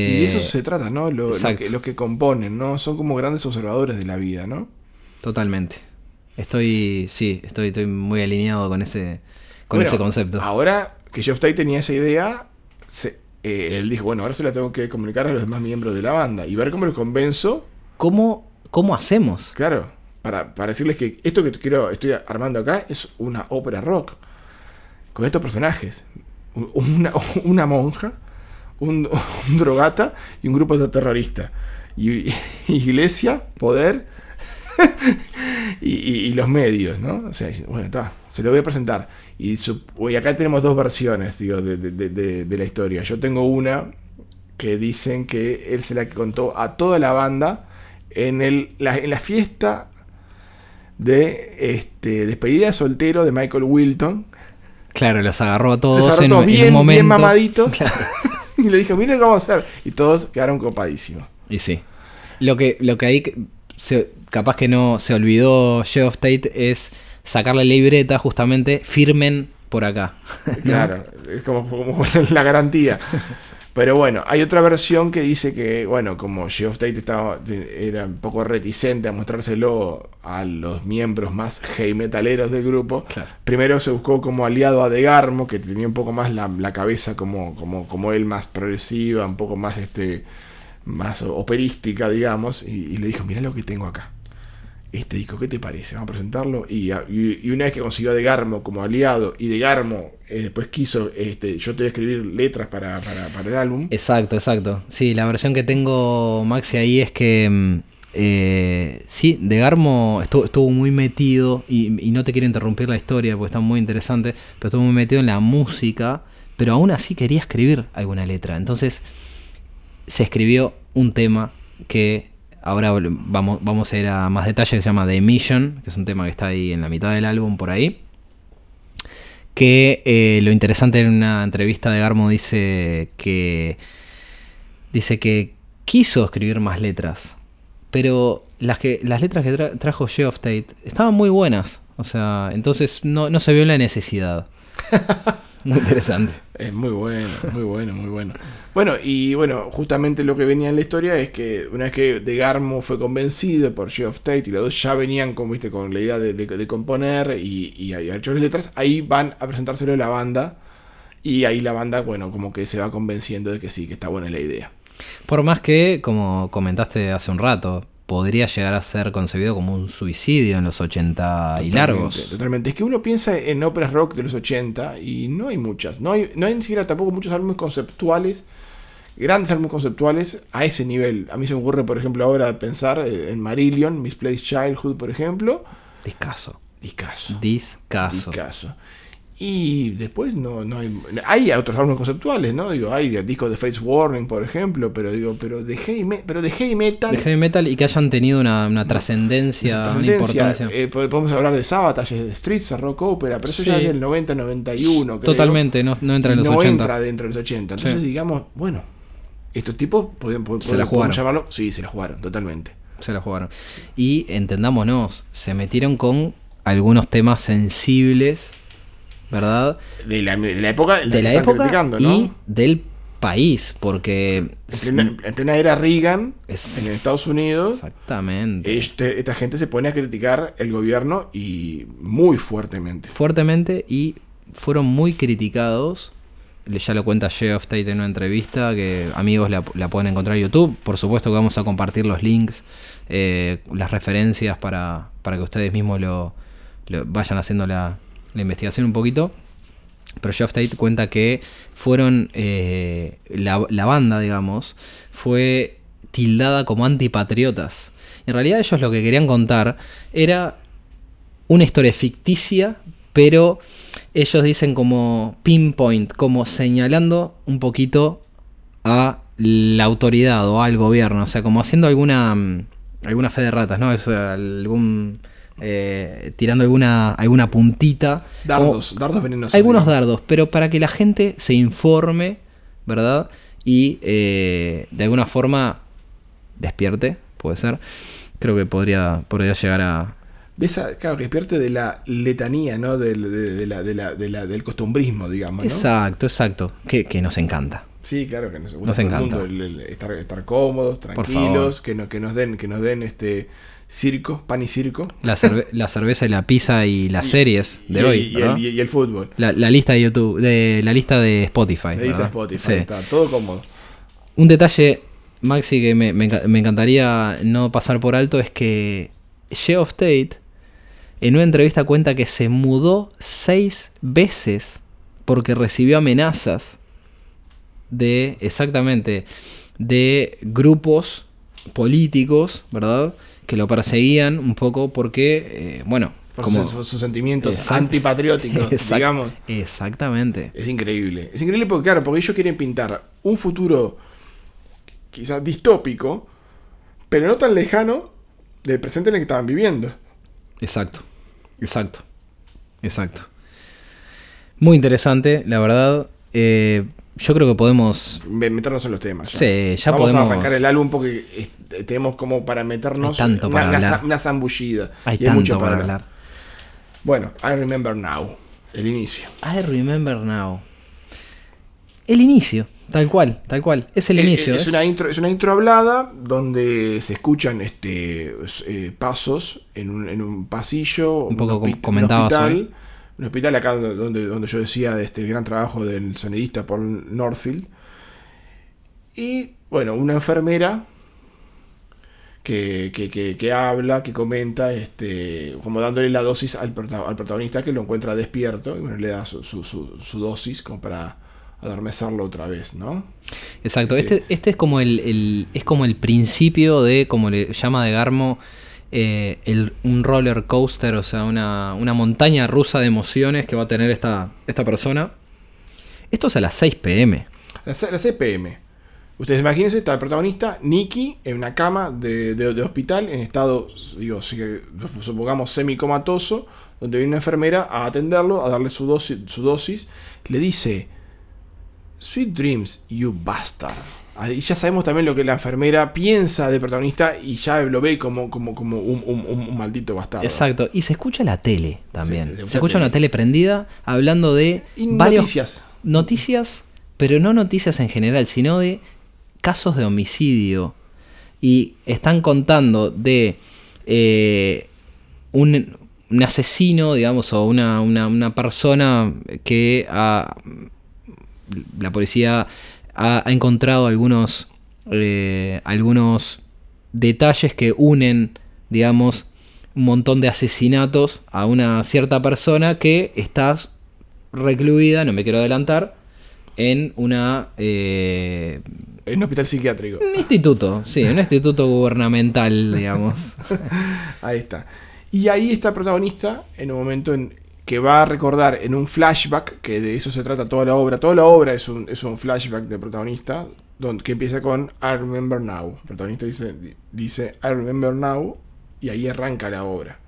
y de eso Eh, se trata, ¿no? Lo, que, los que componen, ¿no? Son como grandes observadores de la vida, ¿no? Totalmente. Estoy, sí, estoy, estoy muy alineado con ese, con Bueno, ese concepto. Ahora que Geoff Tate tenía esa idea, se- eh, él dijo, bueno, ahora se la tengo que comunicar a los demás miembros de la banda y ver cómo los convenzo, ¿Cómo, ¿Cómo hacemos? claro, para, para decirles que esto que quiero, estoy armando acá es una ópera rock. Con estos personajes. Un- Una, una monja, un, un drogata y un grupo de terroristas. Y, y- iglesia, poder y, y- los medios, ¿no? O sea, bueno, está, se lo voy a presentar. Y, su- y acá tenemos dos versiones, digo, de, de- de- de- de la historia. Yo tengo una que dicen que él se la contó a toda la banda en, el, la, en la fiesta de este, despedida de soltero de Michael Wilton. Claro, los agarró a todos agarró en, un momento. bien mamaditos. Claro. y le dijo, miren a hacer. Y todos quedaron copadísimos. Y sí. Lo que, lo que ahí se- capaz que no se olvidó Geoff Tate es sacar la libreta, justamente, firmen por acá. Claro, es como, como la garantía. Pero bueno, hay otra versión que dice que, bueno, como Geoff Tate estaba, era un poco reticente a mostrárselo a los miembros más heavy metaleros del grupo, Claro. primero se buscó como aliado a Degarmo, que tenía un poco más la, la cabeza como, como, como él, más progresiva, un poco más, este, más operística, digamos, y, y le dijo, mira lo que tengo acá. Este disco, ¿qué te parece? Vamos a presentarlo. Y, una vez que consiguió a Degarmo como aliado, y Degarmo eh, después quiso, este, yo te voy a escribir letras para, para, para el álbum. Exacto, exacto. Sí, la versión que tengo, Maxi, ahí es que. mm, eh, sí, De Garmo estuvo, estuvo muy metido, y, y no te quiero interrumpir la historia porque está muy interesante, pero estuvo muy metido en la música, pero aún así quería escribir alguna letra. Entonces se escribió un tema que ahora vamos, vamos a ir a más detalle, que se llama The Mission, que es un tema que está ahí en la mitad del álbum por ahí. Que eh, lo interesante en una entrevista de Garmo dice que dice que quiso escribir más letras, pero las que las letras que tra- trajo Geoff Tate estaban muy buenas, o sea, entonces no, no se vio la necesidad. Muy interesante. Es muy bueno, muy bueno, muy bueno. Bueno, y bueno, justamente lo que venía en la historia es que una vez que Degarmo fue convencido por Geoff Tate y los dos ya venían con, ¿viste? con la idea de, de- de componer y, y haber hecho las letras, ahí van a presentárselo a la banda y ahí la banda, bueno, como que se va convenciendo de que sí, que está buena la idea. Por más que, como comentaste hace un rato, podría llegar a ser concebido como un suicidio en los 80 y largos. Totalmente. Es que uno piensa en óperas rock de los 80 y no hay muchas. No hay, no hay ni siquiera tampoco muchos álbumes conceptuales, grandes álbumes conceptuales a ese nivel. A mí se me ocurre, por ejemplo, ahora pensar eh, en Marillion, Misplaced Childhood, por ejemplo. Discaso. Discaso. Discaso. Discaso. Y después no, no hay. Hay otros álbumes conceptuales, ¿no? Digo, hay discos de Face Warning, por ejemplo, pero digo, pero de heavy, me- pero de heavy metal. De heavy metal y que hayan tenido una, una trascendencia, una importancia. Eh, pod- podemos hablar de Sabotage, de Streets, de Rock Opera, pero eso ya es del 90-91. creo. Totalmente, no, no entra en los no 80. entra dentro de los 80. Entonces, Sí. digamos, bueno, estos tipos pueden, pueden- Se la jugaron. llamarlo. Sí, se la jugaron, totalmente. Se la jugaron. Y entendámonos, se metieron con algunos temas sensibles, ¿verdad? De la, de la época, De que la época y del país, porque... En plena, en plena era Reagan, Es- en Estados Unidos, Exactamente. este- esta gente se pone a criticar el gobierno y muy fuertemente. Fuertemente y fueron muy criticados. Ya lo cuenta Geoff Tate en una entrevista que amigos la, pueden encontrar en YouTube. Por supuesto que vamos a compartir los links, eh, las referencias para, para que ustedes mismos lo, vayan haciendo la, investigación un poquito. Pero Geoff Tate cuenta que fueron. eh, la, la banda, digamos, fue tildada como antipatriotas. En realidad, ellos lo que querían contar era una historia ficticia, pero ellos dicen como pinpoint, como señalando un poquito a la autoridad o al gobierno, o sea, como haciendo alguna mm, alguna fe de ratas, ¿no? Es algún eh, tirando alguna alguna puntita, Dardos, dardos venenosos. algunos dardos, pero para que la gente se informe, ¿verdad? Y eh, de alguna forma despierte, puede ser. Creo que podría, podría llegar a, De esa, claro, que despierte de la letanía, ¿no? Del, de, de la, de la- de la- del costumbrismo, digamos, ¿no? Exacto, exacto. Que, que nos encanta. Sí, claro que nos, Nos encanta. mundo el- el estar, estar cómodos, tranquilos, que, no, que nos den, que nos den este circo, pan y circo. La, cerve- la cerveza y la pizza y las series de y, hoy. y el, y el fútbol. La, la lista de YouTube, de la lista de Spotify. Ahí está ¿verdad? Spotify, Sí. está todo cómodo. Un detalle, Maxi, que me, me me encantaría no pasar por alto es que Geoff Tate en una entrevista cuenta que se mudó seis veces porque recibió amenazas de, exactamente, de grupos políticos, ¿verdad? Que lo perseguían un poco porque, eh, bueno, Por como... sus, sus sentimientos antipatrióticos, Exact- digamos. Exactamente. Es increíble. Es increíble porque, claro, porque ellos quieren pintar un futuro quizás distópico, pero no tan lejano del presente en el que estaban viviendo. Exacto, exacto, exacto. Muy interesante, la verdad. Eh, yo creo que podemos... Me- Meternos en los temas. Sí, ya Vamos podemos- a arrancar el álbum porque eh, tenemos como para meternos Hay tanto para una hablar. una zambullida. Hay Y tanto mucho para hablar. Bueno, I Remember Now. El inicio. I remember now. El inicio, tal cual, tal cual. Es el Eh, inicio. eh, Es, es- una intro, es una intro hablada donde se escuchan este eh, pasos en un, en un pasillo. Un poco com- comentabas hospital, hoy. un hospital acá donde, donde yo decía de este gran trabajo del sonidista Paul Northfield. Y bueno, una enfermera que, que- que- que habla, que comenta, este, como dándole la dosis al, prota- al protagonista que lo encuentra despierto y bueno, le da su, su- su- su dosis como para adormecerlo otra vez, ¿no? Exacto. Este, este es como el, el- es como el principio de, como le llama de Garmo, eh, el- un roller coaster, o sea, una, una montaña rusa de emociones que va a tener esta, esta persona. Esto es a las 6 pm. La, C- la CPM. Ustedes imagínense, está el protagonista, Nicky, en una cama de, de- de hospital, en estado, digo, supongamos semicomatoso, donde viene una enfermera a atenderlo, a darle su dosis, su dosis. Le dice, Sweet Dreams, you bastard. Ahí ya sabemos también lo que la enfermera piensa del protagonista y ya lo ve como, como, como un, un- un- un maldito bastardo. Exacto. Y se escucha la tele también. Sí, se se, escucha una tele. prendida hablando de noticias. noticias, pero no noticias en general, sino de casos de homicidio. Y están contando de eh, un, un asesino, digamos, o una, una- una persona que ha- la policía ha, ha encontrado algunos, eh, algunos detalles que unen, digamos, un montón de asesinatos a una cierta persona que está recluida, no me quiero adelantar, en una eh, En un hospital psiquiátrico. un instituto, sí, un instituto gubernamental, digamos. Ahí está. Y ahí está el protagonista en un momento en que va a recordar en un flashback, que de eso se trata toda la obra. Toda la obra es un, es un flashback del protagonista, donde, que empieza con I remember now. El protagonista dice, dice I remember now y ahí arranca la obra.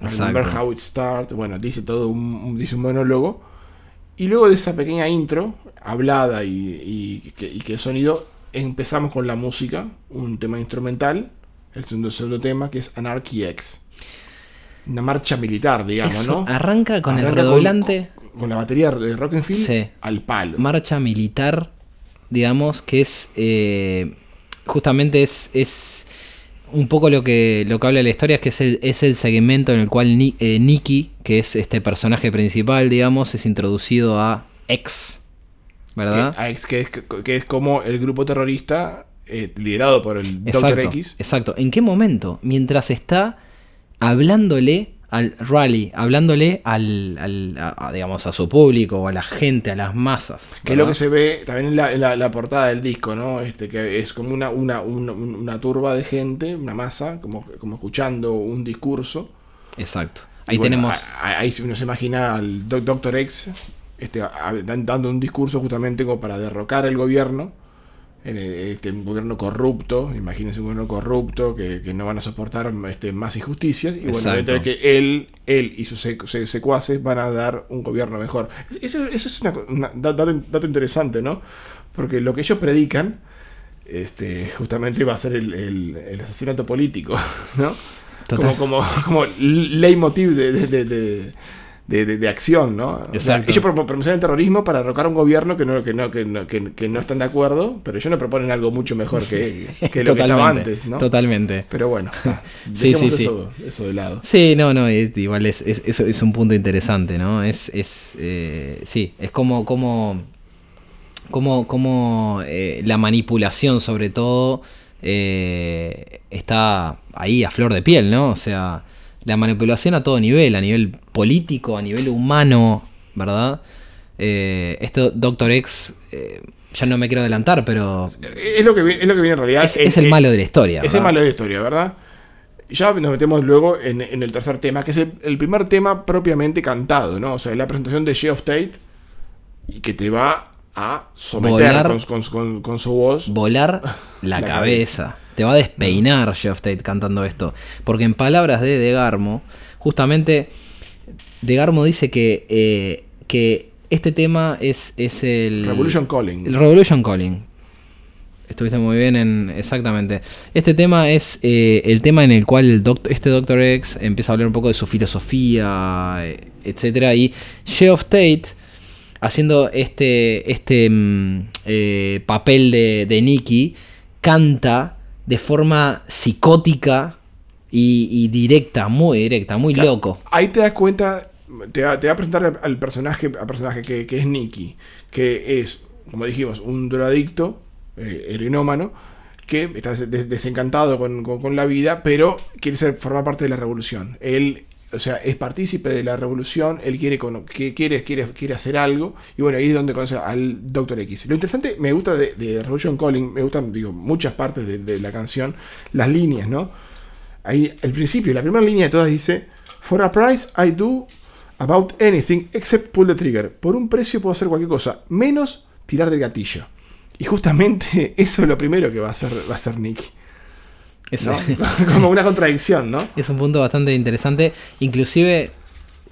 I remember how it started. Bueno, dice todo un, dice un monólogo. Y luego de esa pequeña intro, hablada y, y que, y que sonido, empezamos con la música, un tema instrumental, el segundo, segundo tema, que es Anarchy X. Una marcha militar, digamos, Eso, ¿no? arranca con el redoblante. Con, con la batería de Rockenfield Sí. al palo. marcha militar, digamos, que es eh, justamente es, es un poco lo que, lo que habla la historia, es que es el, es el segmento en el cual Ni- eh, Nicky, que es este personaje principal, digamos, es introducido a X, ¿verdad? Que, a X, que, es, que es como el grupo terrorista eh, liderado por el Dr. Exacto, X. exacto. ¿En qué momento? Mientras está hablándole al rally, hablándole al, al- a, a, digamos, a su público, a la gente, a las masas. Que es lo ¿verdad? que se ve también en la, en la- la portada del disco, ¿no? Este, que es como una, una, una, una turba de gente, una masa, como, como escuchando un discurso. Exacto. Ahí bueno, tenemos... Ahí uno se imagina al Doc- Dr. X este, dando un discurso justamente como para derrocar el gobierno. En Este, un gobierno corrupto, imagínense un gobierno corrupto que, que no van a soportar este, más injustias. Y bueno, Exacto. que él, él y sus sec- se- secuaces van a dar un gobierno mejor. Eso, eso es da- dato, dato interesante, ¿no? Porque lo que ellos predican, este, justamente va a ser el, el- el asesinato político, ¿no? Total. Como, como, como leitmotiv de, de, de, de- de- de- de acción, ¿no? O sea, ellos pro- promocionan el terrorismo para derrocar a un gobierno que no, que, no, que, no, que, que no están de acuerdo, pero ellos no proponen algo mucho mejor que, que lo que estaba antes, ¿no? Totalmente. Pero bueno, está. Sí, sí, eso, eso de lado. Sí, no, no, es- igual es, es, eso es un punto interesante, ¿no? Es, es eh, sí, es como, como, como, como eh, la manipulación sobre todo eh, está ahí a flor de piel, ¿no? O sea, la manipulación a todo nivel, a nivel político, a nivel humano, ¿verdad? Eh, esto Doctor X, eh, ya no me quiero adelantar, pero Es lo que, vi- es lo que viene en realidad. es, es el malo de la historia. Es el malo de la historia, ¿verdad? Ya nos metemos luego en, en el tercer tema, que es el, el primer tema propiamente cantado, ¿no? O sea, la presentación de Geoff Tate y que te va a someter Volar. con, con- con- con su voz. volar la, La cabeza. Te va a despeinar Jeff Tate cantando esto. Porque en palabras de Degarmo, justamente Degarmo dice que, eh, que este tema es, es el... Revolution Calling. El Revolution Calling. Estuviste muy bien en. Exactamente. Este tema es eh, el tema en el cual el doc- este Doctor X empieza a hablar un poco de su filosofía, eh, etcétera. Y Geoff Tate, haciendo este, este mm, eh, papel de, de Nicky, canta de forma psicótica y, y directa, muy directa, muy loco. Ahí te das cuenta, te va, te va a presentar al- personaje, al personaje que, que es Nicky, que es, como dijimos, un drogadicto, eh, heroinómano, que está des- desencantado con, con- con la vida, pero quiere ser, formar parte de la revolución. Él, o sea, es partícipe de la revolución, él quiere, quiere, quiere, quiere hacer algo, y bueno, ahí es donde conoce al Doctor X. Lo interesante, me gusta de, Revolution Calling, me gustan, digo, muchas partes de, de la canción, las líneas, ¿no? Ahí, el principio, la primera línea de todas dice: For a price, I do about anything except pull the trigger. Por un precio puedo hacer cualquier cosa, menos tirar del gatillo. Y justamente eso es lo primero que va a hacer, va a hacer Nicky. Es, ¿no? Como una contradicción, ¿no? es un punto bastante interesante. Inclusive,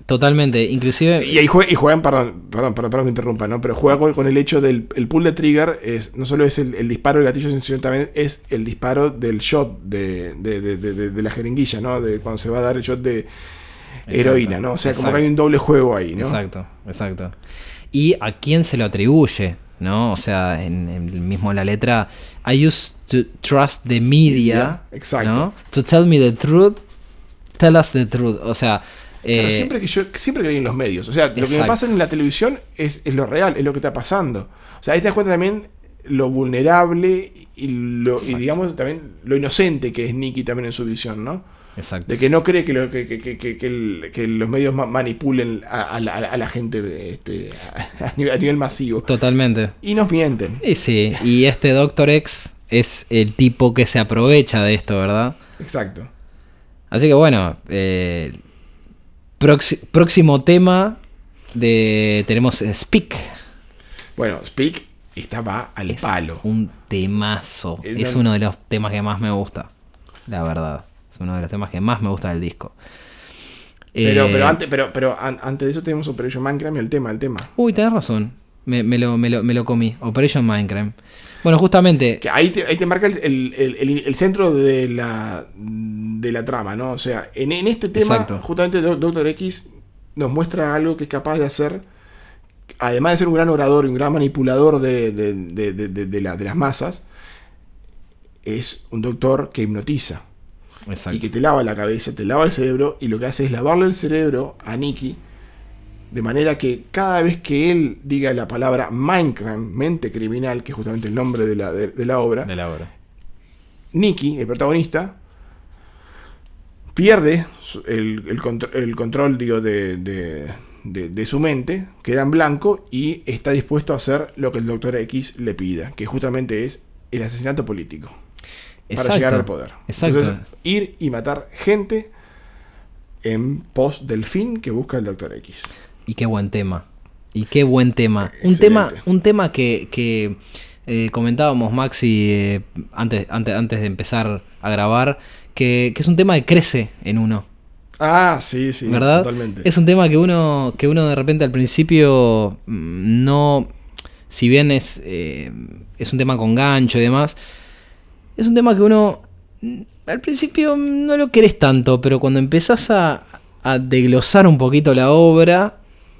totalmente, inclusive... Y juegan, perdón, perdón, perdón, perdón que interrumpa, ¿no? Pero juega con, con el hecho del el pull de trigger, es, no solo es el, el disparo del gatillo, sino también es el disparo del shot de, de, de- de- la jeringuilla, ¿no? De cuando se va a dar el shot de heroína, ¿no? O sea, como que hay un doble juego ahí, ¿no? Exacto, exacto. ¿Y a quién se lo atribuye? ¿No? O sea, en, en mismo la letra, I used to trust the media, Exacto. ¿no? To tell me the truth, tell us the truth. O sea, Claro, eh, siempre que yo siempre hay en los medios. O sea, lo que me pasa en la televisión es, es lo real, es lo que está pasando. O sea, ahí te das cuenta también lo vulnerable y, lo, y digamos también lo inocente que es Nicky también en su visión, ¿no? Exacto. De que no cree que, lo- que, que- que- que- que el- que los medios ma- manipulen a, a la, a la gente este, a, nivel, a nivel masivo. Totalmente. Y nos mienten. Y sí, y este Doctor X es el tipo que se aprovecha de esto, ¿verdad? Exacto. Así que bueno, eh, próximo tema de tenemos Speak. Bueno, Speak estaba al Es palo. un temazo. Es uno de los temas que más me gusta. La verdad. Es uno de los temas que más me gusta del disco. Pero, Eh, pero, antes, pero, pero an- antes de eso tenemos Operation Minecraft y el tema, el tema. Uy, tenés razón. Me, me lo, me, lo, me lo comí. Operation Minecraft. Bueno, justamente. Que ahí te, ahí te marca el, el- el- el- centro de la, de la trama, ¿no? O sea, en, en este tema, Exacto. justamente Do- Doctor X nos muestra algo que es capaz de hacer, además de ser un gran orador y un gran manipulador de, de- de- de- la- de las masas, es un doctor que hipnotiza Exacto. y que te lava la cabeza, te lava el cerebro, y lo que hace es lavarle el cerebro a Nicky, de manera que cada vez que él diga la palabra Minecraft, mente criminal, que es justamente el nombre de la, de- de la obra, De la obra. Nicky, el protagonista, pierde el, el el control digo, de- de su mente, queda en blanco y está dispuesto a hacer lo que el Doctor X le pida, que justamente es el asesinato político para llegar al poder. Exacto. Entonces, ir y matar gente en pos del fin que busca el Doctor X. Y qué buen tema. Y qué buen tema. Un tema, un tema que, que, eh, comentábamos, Maxi, eh, antes, antes, antes de empezar a grabar, que, que es un tema que crece en uno. Ah, sí, sí, ¿Verdad? totalmente. Es un tema que uno, que uno de repente al principio mm, no. Si bien es, eh, es un tema con gancho y demás, es un tema que uno al principio no lo querés tanto, pero cuando empezás a, a desglosar un poquito la obra,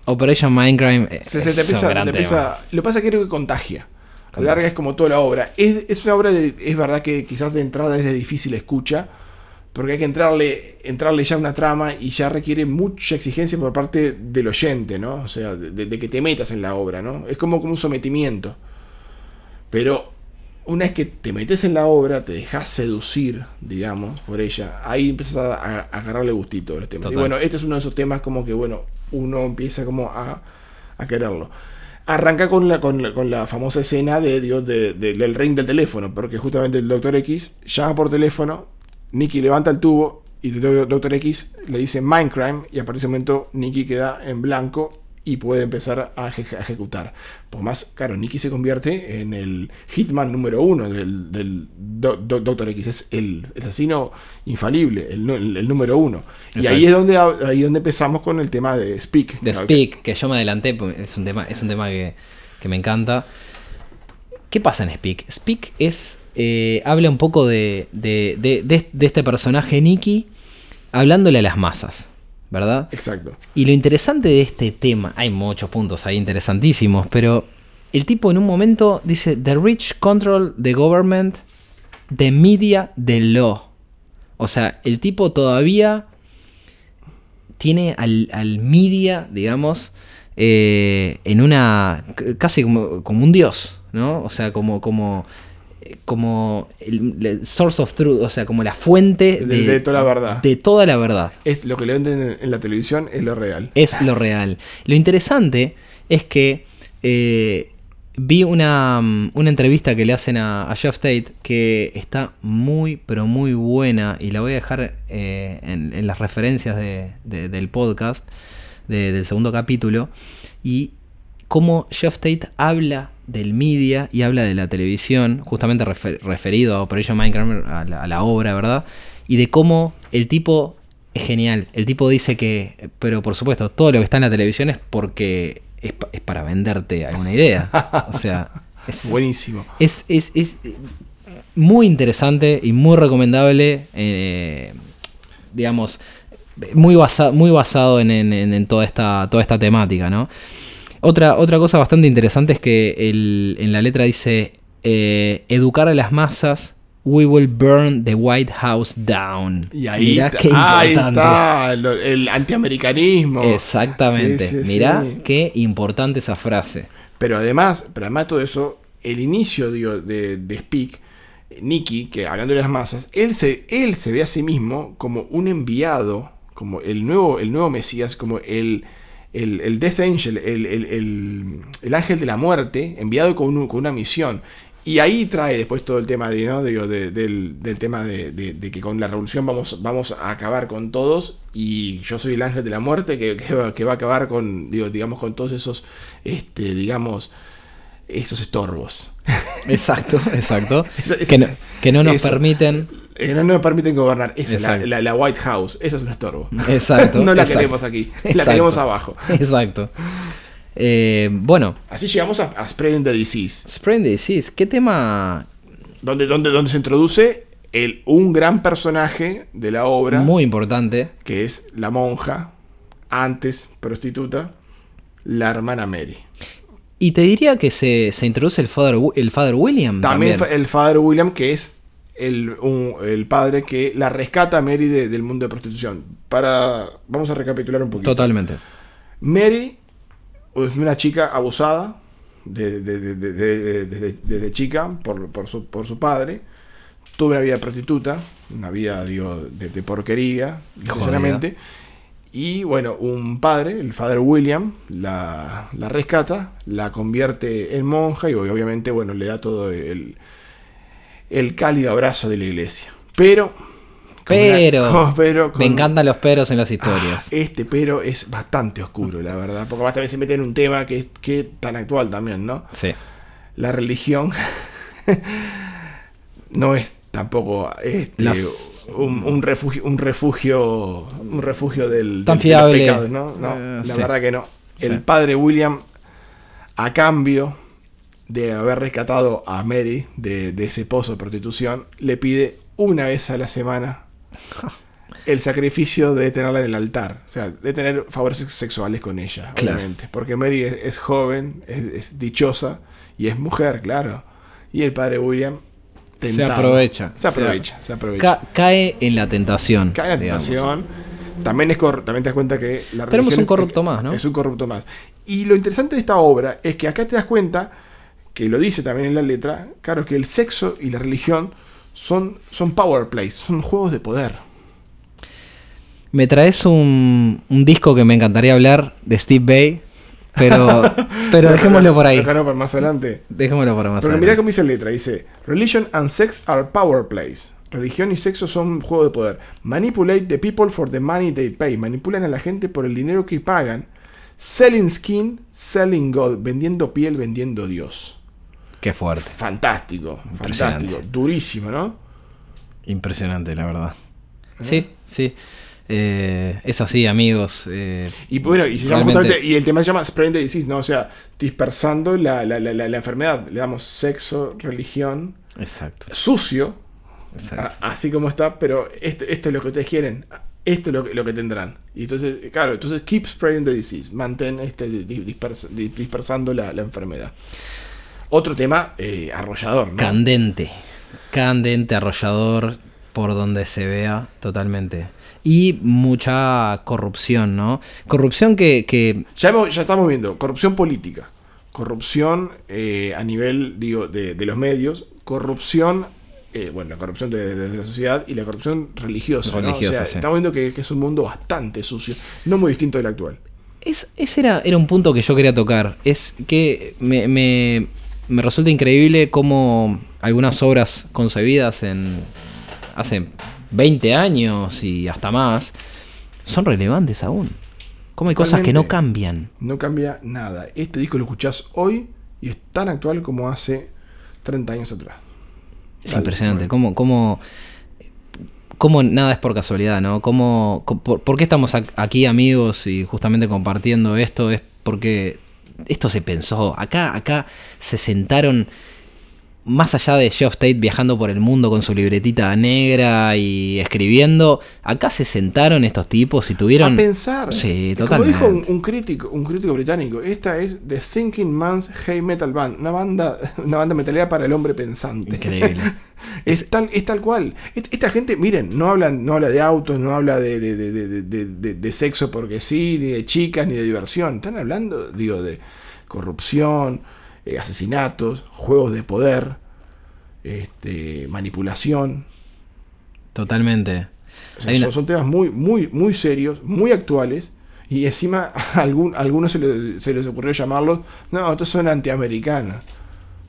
Operation Minecraft eh, Se, te empieza, se te empieza- Lo que pasa es que creo que contagia. A la larga es como toda la obra. Es, es una obra, de- es verdad que quizás de entrada es de difícil escucha, porque hay que entrarle, entrarle ya a una trama y ya requiere mucha exigencia por parte del oyente, ¿no? O sea, de, de que te metas en la obra, ¿no? Es como, como un sometimiento. Pero una vez que te metes en la obra, te dejas seducir, digamos, por ella, ahí empiezas a, a- a agarrarle gustito a los temas. Y bueno, este es uno de esos temas como que, bueno, uno empieza como a, a quererlo. Arranca con la, con, la- con la famosa escena de, digo, de- de- del ring del teléfono, porque justamente el Doctor X llama por teléfono, Nicky levanta el tubo y el Do- Doctor X le dice Minecraft y a partir de ese momento Nicky queda en blanco y puede empezar a, eje- a ejecutar. Por más, claro, Nicky se convierte en el hitman número uno del, del Do- Do- Doctor X, es el, el asesino infalible, el, nu- el- el número uno. Y ahí es donde ahí es donde empezamos con el tema de Speak. ¿no? Speak, que yo me adelanté, es un tema, es un tema que, que me encanta. ¿Qué pasa en Speak? Speak es. eh, habla un poco de, de, de- de- de este personaje Nicky hablándole a las masas, ¿verdad? Exacto. Y lo interesante de este tema, hay muchos puntos ahí interesantísimos, pero el tipo en un momento dice: The rich control the government, the media, the law. O sea, el tipo todavía tiene al, al media, digamos, eh, en una. casi como, como un dios, ¿no? O sea, como. como como el, el source of truth, o sea, como la fuente De- de toda la verdad. De toda la verdad Es lo que le venden en, la televisión es lo real. es lo real. Lo interesante es que eh, vi una, mm, una entrevista que le hacen a, a Jeff Tate que está muy, pero muy buena y la voy a dejar eh, en, en las referencias de- de- del podcast, de- del segundo capítulo, y cómo Jeff Tate habla del media y habla de la televisión, justamente refer- referido a Operation Minecraft, a la, a la obra, ¿verdad? Y de cómo el tipo es genial. El tipo dice que, pero por supuesto, todo lo que está en la televisión es porque es, pa- es para venderte alguna idea. O sea, es, Buenísimo. es, es- es, muy interesante y muy recomendable. eh, digamos, muy, basa- muy basado en, en- en- en toda, esta, toda esta temática, ¿no? Otra, otra cosa bastante interesante es que el- en la letra dice, eh, educar a las masas, we will burn the White House down. Y ahí Mirá está, qué ahí importante. está lo- el antiamericanismo. Exactamente. Sí, sí, Mirá sí. qué importante esa frase. Pero además, pero además de todo eso, el inicio digo, de, de Speak, Nicky, que hablando de las masas, él se, él se ve a sí mismo como un enviado, como el nuevo, el nuevo Mesías, como el, el, el Death Angel, el, el- el- el ángel de la muerte, enviado con, un- con una misión. Y ahí trae después todo el tema de, ¿no? Digo, de- del, del tema de, de- de que con la revolución vamos, vamos a acabar con todos. Y yo soy el ángel de la muerte que, que va, que va a acabar con, digo, digamos, con todos esos, este, digamos, esos estorbos. Exacto, exacto. Que, no, que no nos eso. permiten. Eh, no nos permiten gobernar. Esa es la, la- la White House. Eso es un estorbo. Exacto. no la exacto. queremos aquí. La Exacto. queremos abajo. Exacto. Eh, bueno, Así llegamos a, a Spreading the Disease. Spreading the Disease, ¿qué tema Donde, donde, donde se introduce el, un gran personaje de la obra. muy importante? que es la monja, antes prostituta, la hermana Mary. Y te diría que se, se introduce el Father, el Father William También también. el Father William, que es el, un- el padre que la rescata a Mary de- del mundo de prostitución. Para, vamos a recapitular un poquito. Totalmente. Mary es una chica abusada de- de- de- de- de- de- desde, chica por, por su, por su padre. Tuvo una vida prostituta, una vida digo, de, porquería, sinceramente. Y bueno, un padre, el Father William, la, la rescata, la convierte en monja y obviamente bueno, le da todo el, el cálido abrazo de la iglesia. Pero... una- Pero, pero me encantan los peros en las historias. este pero es bastante oscuro, la verdad. Porque más también se mete en un tema que es que tan actual también, ¿no? Sí. La religión no es tampoco este, Las- un, un refugio, un refugio, un refugio del, Tan del- de los fiable. pecados, ¿no? No, Eh, la sí. verdad que no. El Sí. padre William, a cambio de haber rescatado a Mary de, de ese pozo de prostitución, le pide una vez a la semana el sacrificio de tenerla en el altar. O sea, de tener favores sexuales con ella, Claro. obviamente. Porque Mary es, es joven, es, es dichosa y es mujer, claro. Y el padre William Se aprovecha. Se aprovecha, se aprovecha. Ca- cae en la tentación. Cae en la digamos. tentación. También, es también te das cuenta que la Tenemos un es- corrupto más, ¿no? Es un corrupto más. Y lo interesante de esta obra es que acá te das cuenta, que lo dice también en la letra, claro, que el sexo y la religión son, son power plays, son juegos de poder. Me traes un, un disco que me encantaría hablar de Steve Bay, pero, pero dejémoslo por ahí. Déjalo para más adelante. Dejémoslo para más Porque adelante. mirá cómo dice la letra, dice, Religion and sex are power plays. Religión y sexo son juegos de poder. Manipulate the people for the money they pay. Manipulan a la gente por el dinero que pagan. Selling skin, selling God. Vendiendo piel, vendiendo Dios. Qué fuerte. Fantástico, Impresionante. fantástico. Durísimo, ¿no? Impresionante, la verdad. Sí, sí. Eh, es así, amigos. eh, Y bueno, y, se llama Realmente- justamente- y el tema se llama Spreading the Disease, ¿no? O sea, dispersando la, la- la- la- enfermedad. Le damos sexo, religión, exacto. sucio, exacto. a- así como está, pero esto, esto es lo que ustedes quieren. Esto es lo que, lo que tendrán. Y entonces, claro, entonces keep spreading the disease. Mantén este, di- dispers- di- dispersando la, la enfermedad. Otro tema eh, arrollador, ¿no? Candente. Candente, arrollador, por donde se vea totalmente. Y mucha corrupción, ¿no? Corrupción que, que Ya, hemos- ya estamos viendo corrupción política, corrupción eh, a nivel digo, de, de los medios, corrupción, eh, bueno, la corrupción de, de- de la sociedad y la corrupción religiosa. ¿no? O Religiosa, sea, sí. Estamos viendo que, que es un mundo bastante sucio, no muy distinto del actual. Es, ese era, era un punto que yo quería tocar. Es que me, me- me resulta increíble cómo algunas obras concebidas en hace 20 años y hasta más son relevantes aún. Cómo hay cosas que no cambian. No cambia nada. Este disco lo escuchás hoy y es tan actual como hace 30 años atrás. Es impresionante. Cómo, cómo, cómo nada es por casualidad, ¿no? Cómo, por, por qué estamos aquí amigos y justamente compartiendo esto? Es porque esto se pensó. Acá, acá se sentaron. Más allá de Geoff Tate viajando por el mundo con su libretita negra y escribiendo, acá se sentaron estos tipos y tuvieron. A pensar. Sí, Es Como totalmente. dijo un, un crítico, un crítico británico, esta es The Thinking Man's Heavy Metal Band, una banda, una banda metalera para el hombre pensante. Increíble. es, tal, es tal cual. Est- Esta gente, miren, no hablan, no habla de autos, no habla de, de- de- de- de- de- de sexo porque sí, ni de chicas, ni de diversión. Están hablando, digo, de corrupción, eh, asesinatos, juegos de poder, este, manipulación. Totalmente. O sea, Hay una- son, temas muy, muy, muy serios, muy actuales. Y encima a algún, a algunos se, les- se les ocurrió llamarlos, no, estos son antiamericanos.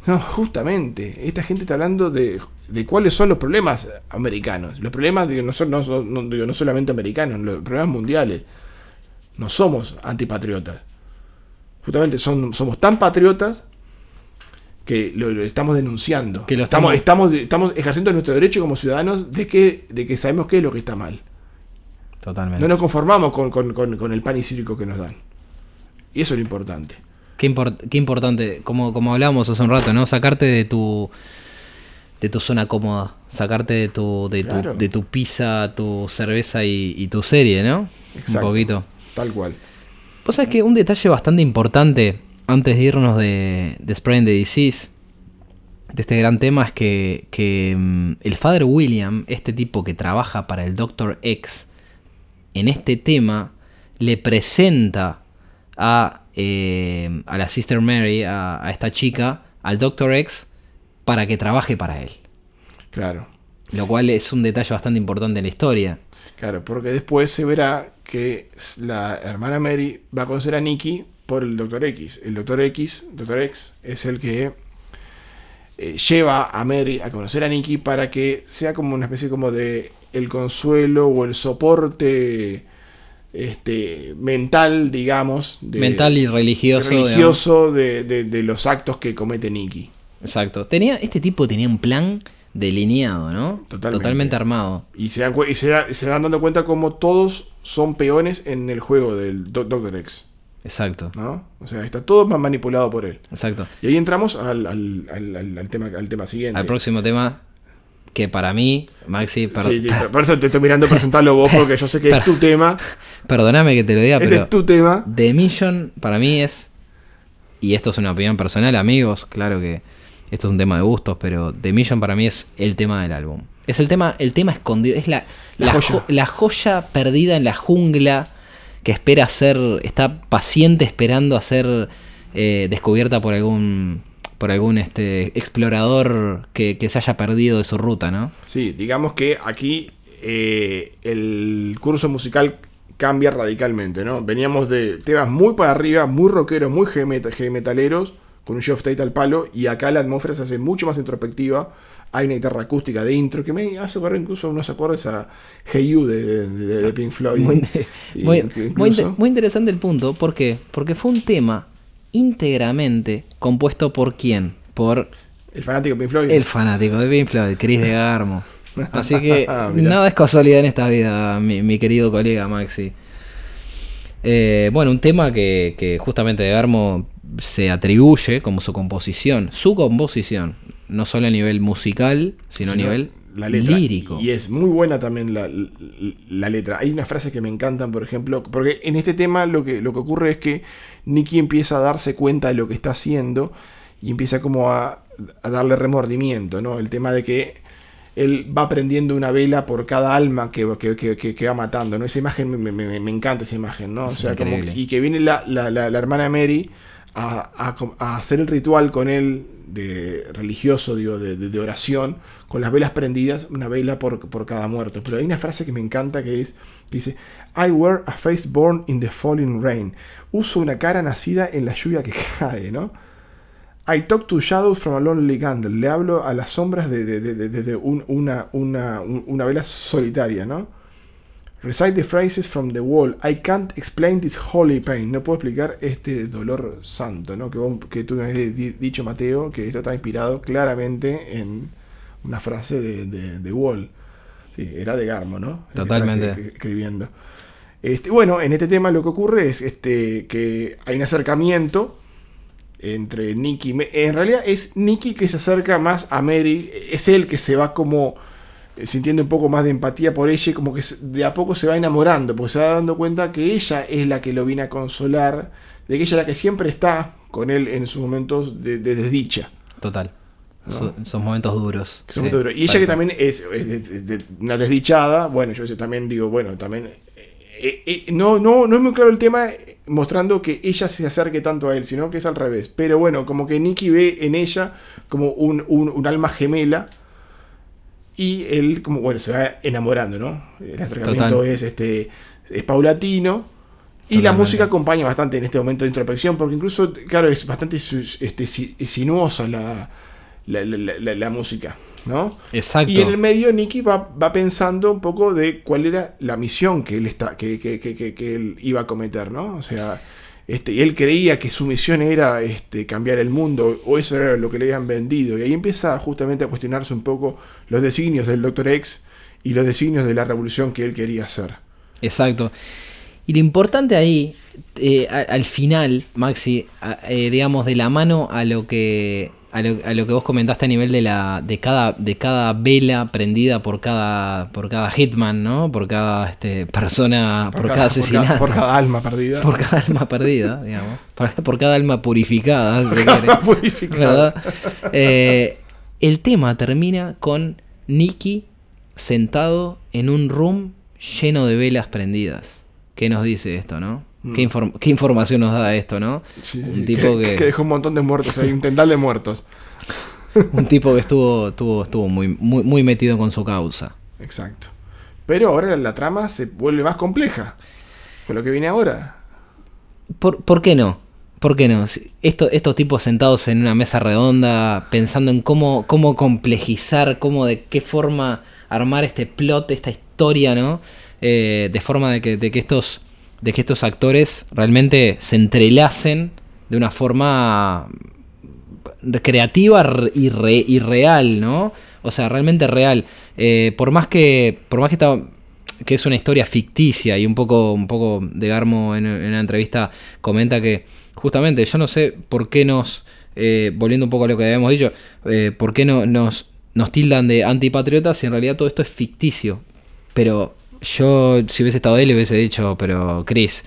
No, justamente, esta gente está hablando de, de cuáles son los problemas americanos. Los problemas digo, no, son, no, son- no- digo, no solamente americanos, los problemas mundiales. No somos antipatriotas. Justamente son, somos tan patriotas que lo, lo estamos denunciando. Que lo estamos, estamos- estamos, estamos ejerciendo nuestro derecho como ciudadanos de que, de que sabemos qué es lo que está mal. Totalmente. No nos conformamos con, con- con- con el pan y circo que nos dan. Y eso es lo importante. Qué, import- qué importante, como, como hablábamos hace un rato, ¿no? Sacarte de tu de tu zona cómoda, sacarte de tu de tu, de tu pizza, tu cerveza y, y tu serie, ¿no? Exacto. Un poquito. Tal cual. Vos sabés que un detalle bastante importante antes de irnos de, de Spreading the Disease, de este gran tema, es que, que, mm, el Father William, este tipo que trabaja para el Dr. X, en este tema le presenta a, eh, a la Sister Mary, a, a esta chica, al Dr. X, para que trabaje para él. Claro. Lo cual es un detalle bastante importante en la historia. Claro, porque después se verá que la hermana Mary va a conocer a Nicky por el Doctor X. El Doctor X, Doctor X, es el que eh, lleva a Mary a conocer a Nicky para que sea como una especie como de el consuelo o el soporte este mental, digamos, de- Mental y religioso. religioso de, de- de los actos que comete Nicky. Exacto. Tenía, este tipo tenía un plan delineado, ¿no? Totalmente. armado. Y se dan, y se, da- se dando cuenta como todos son peones en el juego del Do- Doctor X. Exacto. ¿no? O sea, está todo ma- manipulado por él. Exacto. Y ahí entramos al, al- al- tema, al tema siguiente. Al próximo tema, que para mí, Maxi, per- Sí, sí, por eso te estoy mirando presentarlo vos, porque yo sé que es tu tema. perdóname que te lo diga, Este pero es tu tema. The Mission para mí es, y esto es una opinión personal, amigos, claro que esto es un tema de gustos, pero The Mission para mí es el tema del álbum. Es el tema, el tema escondido, es la, La la, joya. jo- la joya perdida en la jungla que espera ser, está paciente esperando a ser eh, descubierta por algún, por algún este, explorador que, que se haya perdido de su ruta, ¿no? Sí, digamos que aquí eh, el curso musical cambia radicalmente, ¿no? Veníamos de temas muy para arriba, muy rockeros, muy heavy met- heavy metaleros, con un Geoff Tate al palo, y acá la atmósfera se hace mucho más introspectiva. Hay una guitarra acústica de intro que me hace correr incluso unos acordes a Hey You de, de- de- de Pink Floyd. Muy, Y- muy- incluso- muy inte- muy interesante el punto. ¿Por qué? Porque fue un tema íntegramente compuesto por quién? Por el fanático de Pink Floyd. el fanático de Pink Floyd, Chris de Garmo. Así que Ah, nada es casualidad en esta vida, mi, mi querido colega Maxi. Eh, bueno, un tema que, que justamente de Garmo se atribuye como su composición, su composición, no solo a nivel musical, sino, a nivel la letra. lírico. Y es muy buena también la, la- la letra. Hay unas frases que me encantan, por ejemplo, porque en este tema lo que, lo que ocurre es que Nicky empieza a darse cuenta de lo que está haciendo y empieza como a, a darle remordimiento, ¿no? El tema de que él va prendiendo una vela por cada alma que, que- que- que- que va matando, ¿no? Esa imagen, me, me- me- encanta esa imagen, ¿no? O sea, como, y que viene la, la- la- la hermana Mary a, hacer el ritual con él de religioso, digo, de, oración, con las velas prendidas, una vela por, por cada muerto. Pero hay una frase que me encanta que es, dice, I wear a face born in the falling rain. Uso una cara nacida en la lluvia que cae, ¿no? I talk to shadows from a lonely candle. Le hablo a las sombras de, de- una, una, un- una vela solitaria, ¿no? Recite the phrases from the wall. I can't explain this holy pain. No puedo explicar este dolor santo, ¿no? Que, vos- que tú me has di- dicho, Mateo, que esto está inspirado claramente en una frase de, de, de Wall. Sí, era de Garmo, ¿no? El Totalmente. escribiendo. Este, bueno, en este tema lo que ocurre es este, que hay un acercamiento entre Nicky. En realidad es Nicky que se acerca más a Mary. Es él que se va como sintiendo un poco más de empatía por ella y como que de a poco se va enamorando, porque se va dando cuenta que ella es la que lo viene a consolar, de que ella es la que siempre está con él en sus momentos de, de desdicha. Total. So- son momentos duros. Son Sí, duros. y ella que también es, es de- de- de- una desdichada, bueno, yo también digo, bueno, también... eh, eh, no, no, no es muy claro el tema eh, mostrando que ella se acerque tanto a él, sino que es al revés. Pero bueno, como que Nicky ve en ella como un, un- un alma gemela y él como, bueno, se va enamorando, ¿no? El acercamiento Total. es, este, es paulatino. Y la música acompaña bastante en este momento de introspección, porque incluso, claro, es bastante este, si- sinuosa la, la, la- música, ¿no? Exacto. Y en el medio Nicky va, va pensando un poco de cuál era la misión que él está, que- que- que- que él iba a cometer, ¿no? O sea, este, y él creía que su misión era este, cambiar el mundo, o eso era lo que le habían vendido. Y ahí empieza justamente a cuestionarse un poco los designios del Dr. X y los designios de la revolución que él quería hacer. Exacto. Y lo importante ahí, eh, al final, Maxi, eh, digamos, de la mano a lo que a lo, a lo que vos comentaste a nivel de la de cada de cada vela prendida por cada por cada hitman, ¿no? Por cada este, persona, por, cada asesinato, Por cada, alma perdida. por cada alma perdida, digamos, por, por cada alma purificada, si se quiere. Purificada. Eh, el tema termina con Nicky sentado en un room lleno de velas prendidas. ¿Qué nos dice esto, no? ¿Qué, inform- qué información nos da esto, no? Mm. Sí, sí, un, tipo que, que, que dejó un montón de muertos un tendal de muertos. un tipo que estuvo, estuvo, estuvo muy, muy, muy metido con su causa. Exacto. Pero ahora la trama se vuelve más compleja. Con lo que viene ahora. ¿Por, por qué no? ¿Por qué no? Esto, estos tipos sentados en una mesa redonda pensando en cómo, cómo complejizar, cómo de qué forma armar este plot, esta historia, ¿no? Eh, de forma de que, de que estos de que estos actores realmente se entrelacen de una forma creativa r- y, re- y real, ¿no? O sea, realmente real. Eh, por más que. Por más que esta- que es una historia ficticia y un poco, un poco de Garmo en, en una entrevista comenta que justamente yo no sé por qué nos, eh, volviendo un poco a lo que habíamos dicho, eh, por qué no, nos, nos tildan de antipatriotas si en realidad todo esto es ficticio. Pero yo, si hubiese estado él, hubiese dicho, pero Chris,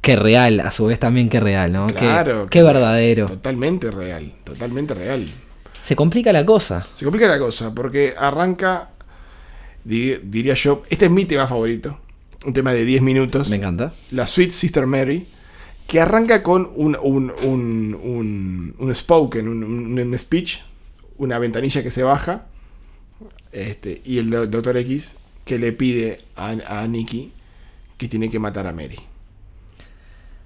qué real, a su vez también qué real, ¿no? Qué- Claro. qué, verdadero. Totalmente real. Totalmente real. Se complica la cosa. Se complica la cosa porque arranca, di- diría yo, este es mi tema favorito. Un tema de 10 minutos. Me encanta. La Sweet Sister Mary. Que arranca con un, un, un, un, un spoken, un, speech, una ventanilla que se baja. Este, y el do- Dr. X que le pide a, a Nicky que tiene que matar a Mary.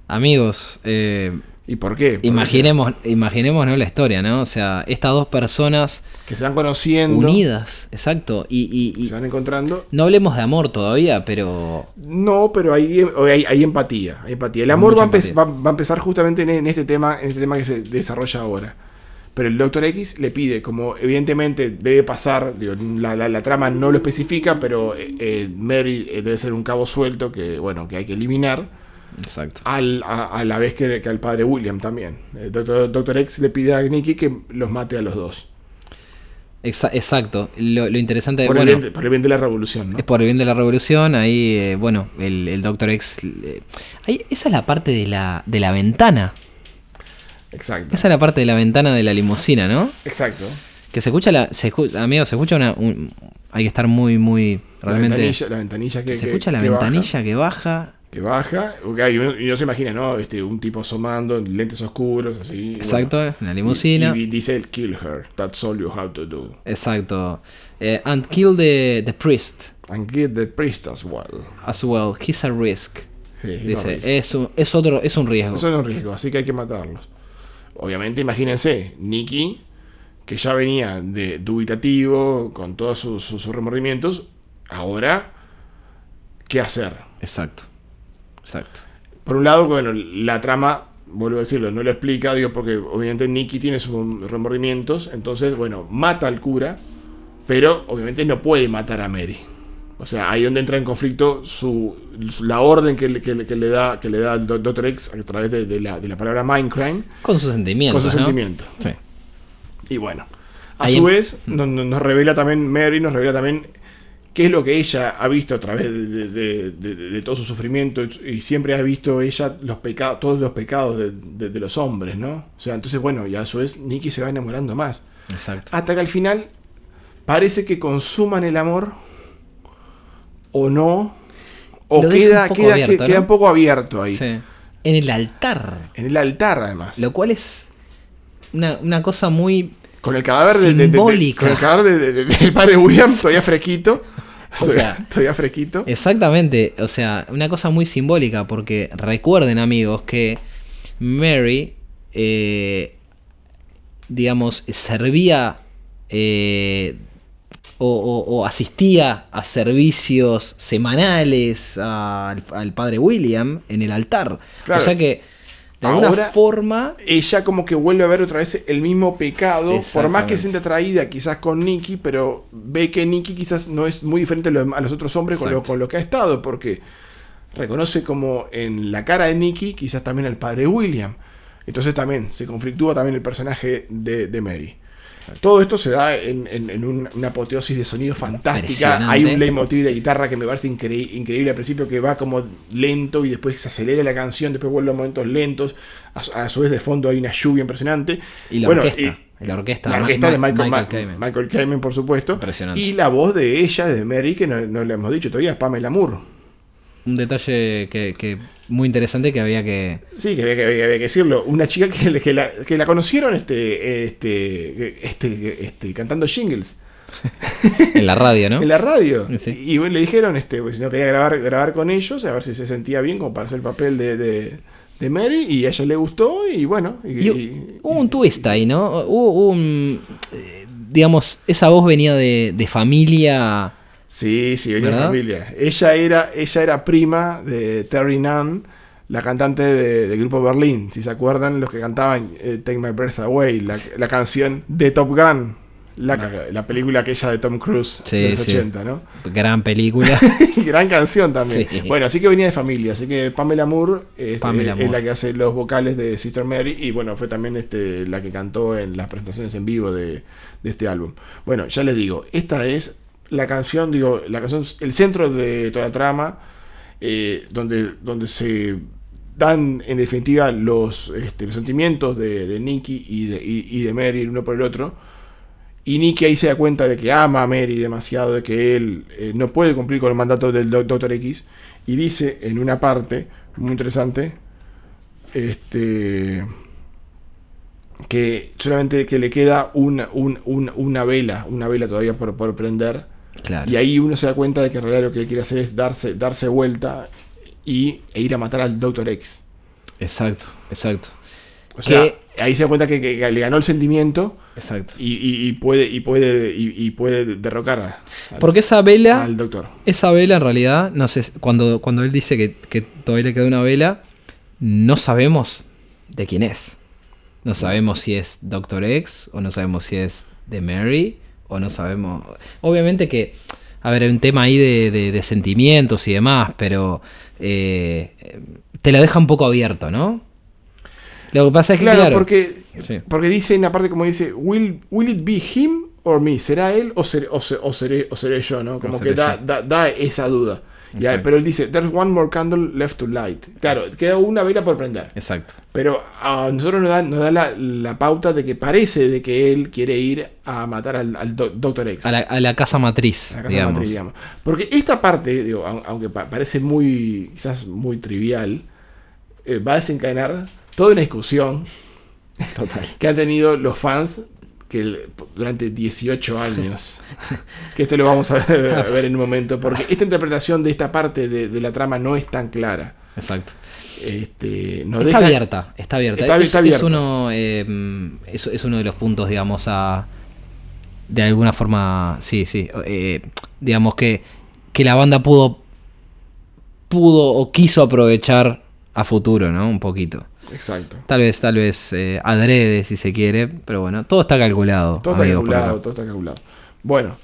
Amigos, eh, ¿Y por qué? Imaginemos, imaginémonos la historia, ¿no? O sea, estas dos personas Que se van conociendo, unidas, exacto. Y, y- y se van encontrando. no hablemos de amor todavía, pero No, pero hay, hay, hay empatía, hay empatía. El amor va a, empe- empatía. va- va a empezar justamente en, en este tema, en este tema que se desarrolla ahora. Pero el Doctor X le pide, como evidentemente debe pasar, digo, la, la- la trama no lo especifica, pero eh, Mary eh, debe ser un cabo suelto que, bueno, que hay que eliminar, Exacto. al- a, a la vez que, que al padre William también. El Doctor, Doctor X le pide a Nicky que los mate a los dos. Exa- exacto. Lo, lo interesante Por, bueno, el, bien de, por el bien de la revolución, ¿no? es por el bien de la revolución. Ahí, eh, bueno, el, el Doctor X. eh, ahí, esa es la parte de la, de la ventana. Exacto. Esa es la parte de la ventana de la limusina, ¿no? Exacto. Que se escucha la. Se amigo, se escucha una. un- hay que estar muy, muy. Realmente. La ventanilla, la ventanilla que se que- escucha la que baja. ventanilla que baja. que baja, ok, y uno, y uno se imagina, ¿no? Este, un tipo asomando, lentes oscuros, así. Exacto, bueno. en la limusina. Y, y dice, kill her, that's all you have to do. Exacto. Eh, and kill the, the priest And get the priest as well. as well. He's a risk. Sí, he's a Dice, risk. es, un- es otro, es un riesgo. Es un riesgo, así que hay que matarlos. Obviamente, imagínense, Nicky, que ya venía de dubitativo, con todos sus, sus- sus remordimientos, ahora, ¿qué hacer? Exacto. Exacto. Por un lado, bueno, la trama, vuelvo a decirlo, no lo explica, digo, porque obviamente Nicky tiene sus remordimientos, entonces, bueno, mata al cura, pero obviamente no puede matar a Mary. O sea, ahí donde entra en conflicto su, su- la orden que, le- que le- que le da que le da Dr. X a través de, de la, de la palabra Mindcrime Con sus sentimientos. con sus ¿no? sentimientos. Sí. Y bueno, a Ahí su en- vez no- nos revela también Mary, nos revela también qué es lo que ella ha visto a través de, de- todo su sufrimiento y siempre ha visto ella los pecados, todos los pecados de, de- de los hombres, ¿no? O sea, entonces bueno, y a su vez Nicky se va enamorando más. Exacto. Hasta que al final parece que consuman el amor o no, o Lo queda, un poco queda, abierto, queda ¿no? un poco abierto ahí. Sí. En el altar. En el altar además. Lo cual es una, una cosa muy. Con el cadáver de- de- de- de- Simbólica. con el cadáver de- de- de- del padre William todavía fresquito. O sea, todavía fresquito. Exactamente, o sea, una cosa muy simbólica, porque recuerden amigos que Mary, eh, digamos, servía eh, o, o- o asistía a servicios semanales al, al padre William en el altar. Claro. O sea que, de alguna forma, Ella como que vuelve a ver otra vez el mismo pecado, por más que se sienta atraída quizás con Nicky, pero ve que Nicky quizás no es muy diferente a los, otros hombres con lo, con lo que ha estado, porque reconoce como en la cara de Nicky quizás también al padre William. Entonces también se conflictúa también el personaje de, de Mary. Todo esto se da en, en- en un- una apoteosis de sonido fantástica. Hay un leitmotiv de guitarra que me parece incre- increíble al principio, que va como lento y después se acelera la canción, después vuelve a momentos lentos. A, su- a su vez de fondo hay una lluvia impresionante. y la Bueno, orquesta, y- la orquesta, la Ma- orquesta de Michael, Kamen. Michael Kamen, por supuesto. Impresionante. Y la voz de ella, de Mary, que no, no le hemos dicho todavía, Pamela Moore. Un detalle que, que muy interesante que había que... Sí, que había que, había que decirlo. Una chica que, que la, que la conocieron este, este, este, este, cantando jingles. En la radio, ¿no? en la radio. Sí. Y bueno, le dijeron, este, pues, si no quería grabar, grabar con ellos, a ver si se sentía bien como para hacer el papel de, de, de Mary, y a ella le gustó, y bueno. Y, Y hu- y- hubo un twist ahí, ¿no? Hubo, hubo un... eh, digamos, esa voz venía de, de familia... sí, sí, venía de familia. Ella era, ella era prima de Terry Nunn, la cantante de- del grupo Berlín. Si se acuerdan, los que cantaban eh, Take My Breath Away, la, la canción de Top Gun. La, la película aquella de Tom Cruise Sí, de los sí. 80, ¿no? Gran película. Gran canción también. Sí. Bueno, así que venía de familia. Así que Pamela Moore es, Pamela eh, es Moore. la que hace los vocales de Sister Mary. Y bueno, fue también este, la que cantó en las presentaciones en vivo de, de este álbum. Bueno, ya les digo, esta es la canción, digo, la canción, el centro de toda la trama, eh, donde, donde se dan en definitiva los, este, sentimientos de, Nicky y de, y- y de Mary uno por el otro. Y Nicky ahí se da cuenta de que ama a Mary demasiado, de que él eh, no puede cumplir con el mandato del Do- Dr. X. Y dice en una parte muy interesante, este, que solamente que le queda una, un- un- una vela, una vela todavía por, por prender. Claro. Y ahí uno se da cuenta de que en realidad lo que él quiere hacer es darse, darse vuelta y, e ir a matar al Dr. X. Exacto, exacto. O sea, Que- ahí se da cuenta que, que le ganó el sentimiento Exacto. y, y- y puede, y, puede, y, puede derrocar a- al, Porque esa vela, al doctor. esa vela en realidad, no sé, cuando, cuando él dice que, que todavía le queda una vela, no sabemos de quién es. No sabemos si es Doctor X o no sabemos si es de Mary o no sabemos... Obviamente que, a ver, hay un tema ahí de, de- de sentimientos y demás, pero eh, te lo deja un poco abierto, ¿no? Lo que pasa es que, Claro, claro, porque, Sí. porque dice en la parte como dice, will, will it be him or me? ¿Será él o, ser- o, se- o seré, o seré yo? ¿no? Como que da, da, da esa duda. Ya, pero él dice, there's one more candle left to light. Claro, queda una vela por prender. Exacto. Pero a nosotros nos da, nos da la, la pauta de que parece de que él quiere ir a matar al, al Do- Doctor X. A la, a la casa matriz, a la casa digamos. matriz, digamos. Porque esta parte, digo, au- aunque pa- parece muy, quizás muy trivial, eh, va a desencadenar toda una discusión Total. que han tenido los fans que el- durante 18 años. que esto lo vamos a ver, a ver en un momento, porque esta interpretación de esta parte de, de la trama no es tan clara. Exacto. Este, Está deja- abierta, está abierta. Está- es, está es abierta. uno, eh, es, es uno de los puntos, digamos, a. De alguna forma, sí, sí. eh, digamos que, que la banda pudo. Pudo o quiso aprovechar a futuro, ¿no? Un poquito. Exacto. Tal vez, tal vez eh, adrede, si se quiere. Pero bueno, todo está calculado. Todo está amigo, calculado, todo está calculado. Bueno.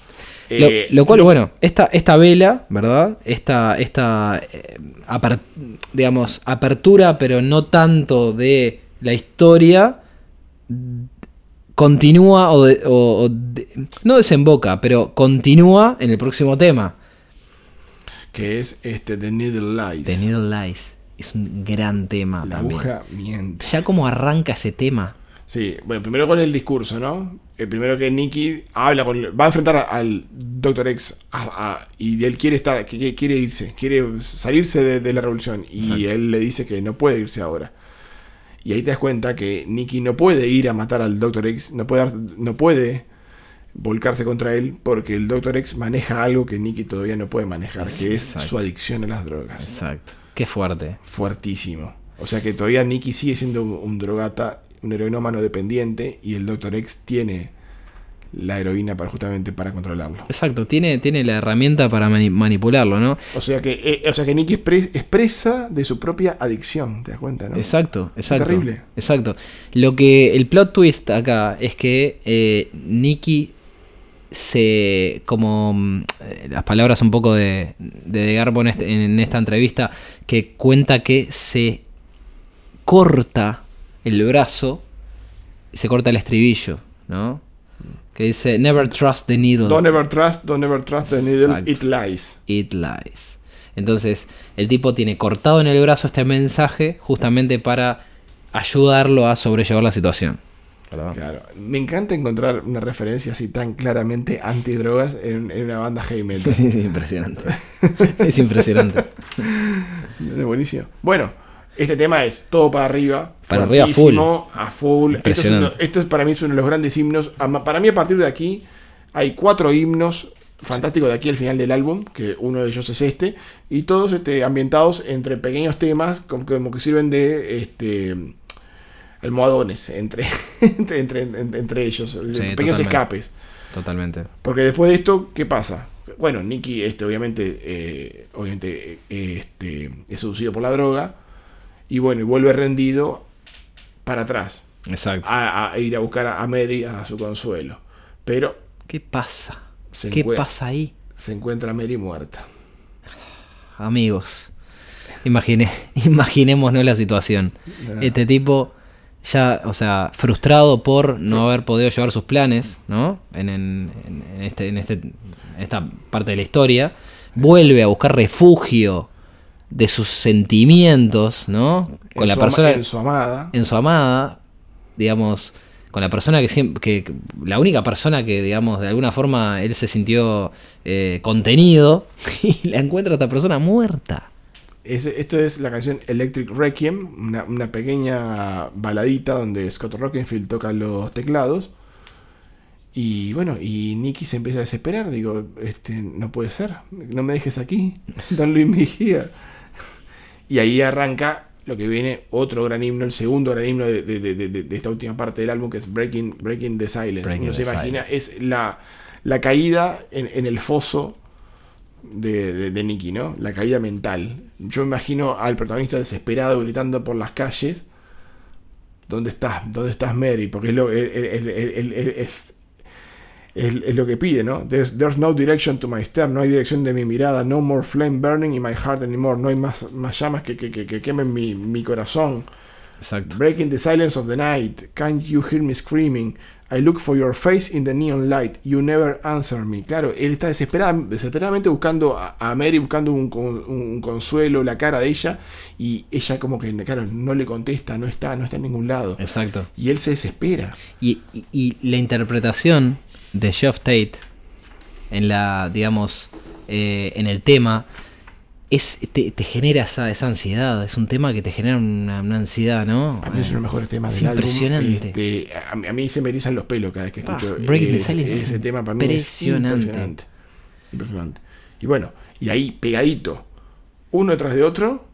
Lo, eh, lo cual, bueno, esta, esta vela, ¿verdad? Esta, esta eh, digamos, apertura, pero no tanto de la historia, continúa o, de- o- o de- no desemboca, pero continúa en el próximo tema. que es este The Needle Lies. The Needle Lies. Es un gran tema La también. aguja miente. Ya como arranca ese tema. Sí, bueno, primero con el discurso, ¿no? El primero que Nicky habla con. Va a enfrentar al Doctor X a- a- y él quiere estar, que, que quiere irse, quiere salirse de, de la revolución. Y Exacto. él le dice que no puede irse ahora. Y ahí te das cuenta que Nicky no puede ir a matar al Doctor X, no puede, no puede volcarse contra él porque el Doctor X maneja algo que Nicky todavía no puede manejar, que es su adicción a las drogas. Exacto. Qué fuerte. fuertísimo. O sea que todavía Nicky sigue siendo un, un drogata, un heroinómano dependiente y el Dr. X tiene la heroína para justamente para controlarlo. Exacto. Tiene, tiene la herramienta para mani- manipularlo, ¿no? O sea que, eh, o sea que Nicky expre- expresa de su propia adicción, ¿te das cuenta? No? Exacto, exacto. terrible. Exacto. Lo que. El plot twist acá es que eh, Nicky se. como. mm, eh, las palabras un poco de, de De Garbo en, este- en esta entrevista. Que cuenta que se corta el brazo. y Se corta el estribillo, ¿no? Que dice Never trust the needle. Don't ever trust, don't ever trust the needle, Exacto. it lies. It lies. Entonces, el tipo tiene cortado en el brazo este mensaje justamente para ayudarlo a sobrellevar la situación. Claro. Me encanta encontrar una referencia así tan claramente antidrogas en, en una banda heavy metal. es impresionante. es impresionante. Es buenísimo. Bueno, este tema es todo para arriba. Para arriba, fuertísimo, A full. Esto es, uno- esto es para mí es uno de los grandes himnos. Para mí, a partir de aquí, hay cuatro himnos fantásticos de aquí al final del álbum, que uno de ellos es este, y todos este, ambientados entre pequeños temas, como que, como que sirven de este almohadones entre, entre, entre, entre- ellos, pequeños totalmente. escapes. Totalmente. Porque después de esto, ¿qué pasa? Bueno, Nicky, este, obviamente, eh, obviamente eh, este, es seducido por la droga. Y bueno, y vuelve rendido para atrás. Exacto. A, a ir a buscar a Mary a su consuelo. Pero ¿Qué pasa? Se ¿Qué pasa ahí? se encuentra Mary muerta. Amigos, imagine, imaginémonos la situación. No. Este tipo ya, o sea, frustrado por no haber podido llevar sus planes, ¿no? En, en- en este, en, este, en esta parte de la historia, vuelve a buscar refugio de sus sentimientos, ¿no? Con En la su persona, en su amada. en su amada, digamos, con la persona que siempre, que, que- la única persona que, digamos, de alguna forma él se sintió eh, contenido y la encuentra a esta persona muerta. Es- esto es la canción Electric Requiem, una, una pequeña baladita donde Scott Rockenfield toca los teclados. Y bueno, y Nicky se empieza a desesperar. Digo, este, no puede ser, no me dejes aquí, don't leave me here. Y ahí arranca lo que viene otro gran himno, el segundo gran himno de, de- de- de- de esta última parte del álbum, que es Breaking, Breaking the Silence. Breaking Uno se imagina, Silence. es la, la caída en, en el foso de, de, de Nicky, ¿no? La caída mental. Yo imagino al protagonista desesperado gritando por las calles ¿dónde estás? ¿Dónde estás Mary? Porque es lo, es, es- es- lo que pide, ¿no? There's, there's no direction to my stare, no hay dirección de mi mirada, no more flame burning in my heart anymore, no hay más, más llamas que, que, que, que quemen mi, mi corazón. Exacto. Breaking the silence of the night, can't you hear me screaming? I look for your face in the neon light, you never answer me. Claro, él está desesperada- desesperadamente buscando a, Mary, buscando un, un consuelo, la cara de ella, y ella como que, claro, no le contesta, no está, no está en ningún lado. Exacto. Y él se desespera. Y, y- y la interpretación de Geoff Tate en la, digamos, eh, en el tema, es, te, te genera esa, esa ansiedad. Es un tema que te genera una, una ansiedad, ¿no? Para mí es uno de los mejores temas Es del álbum. impresionante. Este, a, mí- a mí se me erizan los pelos cada vez que Ah, escucho the eh, Silence ese tema. Para mí es impresionante. impresionante. Impresionante. Y bueno, y ahí pegadito, uno tras de otro,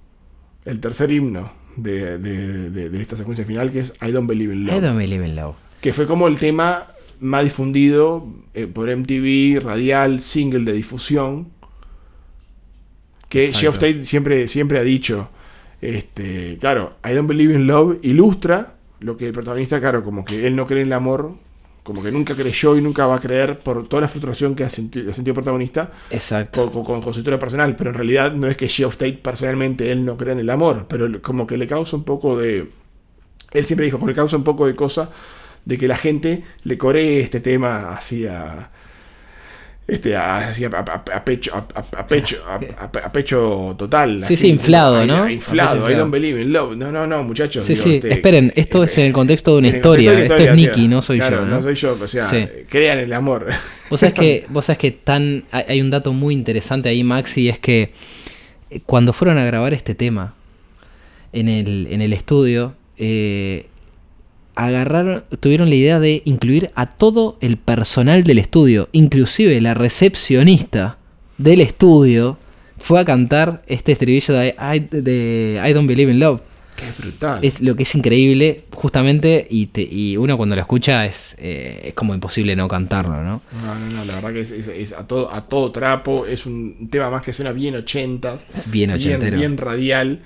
el tercer himno de, de- de- de esta secuencia final que es I Don't Believe in Love. I don't believe in love. que fue como el tema más difundido eh, por MTV, radial, single de difusión. Que Exacto. Geoff Tate siempre, siempre ha dicho, este, claro, I Don't Believe in Love ilustra lo que el protagonista, claro, como que él no cree en el amor, como que nunca creyó y nunca va a creer por toda la frustración que ha sentido, ha sentido el protagonista Exacto. con, con- con- con su historia personal, pero en realidad no es que Geoff Tate personalmente él no cree en el amor, pero como que le causa un poco de... Él siempre dijo, como le causa un poco de cosa de que la gente le coree este tema hacia... Este, a, a- a pecho, a, pecho, a, pecho total. Sí, así, sí, inflado, ¿no? Inflado, I don't believe in love. No, no, no, muchachos. Sí, digo, sí. este, Esperen, esto es en el contexto de una historia. Esto es Nicky, o sea, no soy claro, yo. ¿no? No soy yo, o sea, Sí. crean el amor. Vos sabés que, vos sabés que tan, hay hay un dato muy interesante ahí, Maxi, es que eh, cuando fueron a grabar este tema en el, en el estudio, eh, agarraron, tuvieron la idea de incluir a todo el personal del estudio, inclusive la recepcionista del estudio fue a cantar este estribillo de I, de I Don't Believe in Love. Qué brutal. Es lo que es increíble, justamente, y, te- y uno cuando lo escucha es, eh, es como imposible no cantarlo, ¿no? No, no, no, la verdad que es, es- es a, todo, a todo trapo, es un tema más que suena bien ochentas, Es bien bien, ochentero. bien radial.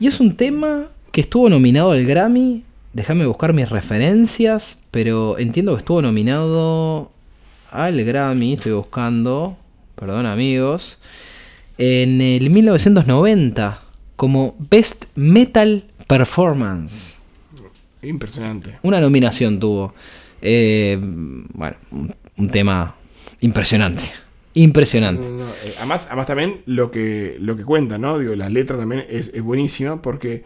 Y es un tema que estuvo nominado al Grammy. Déjame buscar mis referencias, pero entiendo que estuvo nominado al Grammy. Estoy buscando, perdón amigos, en el 1990 como Best Metal Performance. Impresionante. Una nominación tuvo. Eh, bueno, un, un tema impresionante. Impresionante. No, no, eh, además, además también lo que, lo que cuenta, ¿no? Digo, la letra también es, es buenísima porque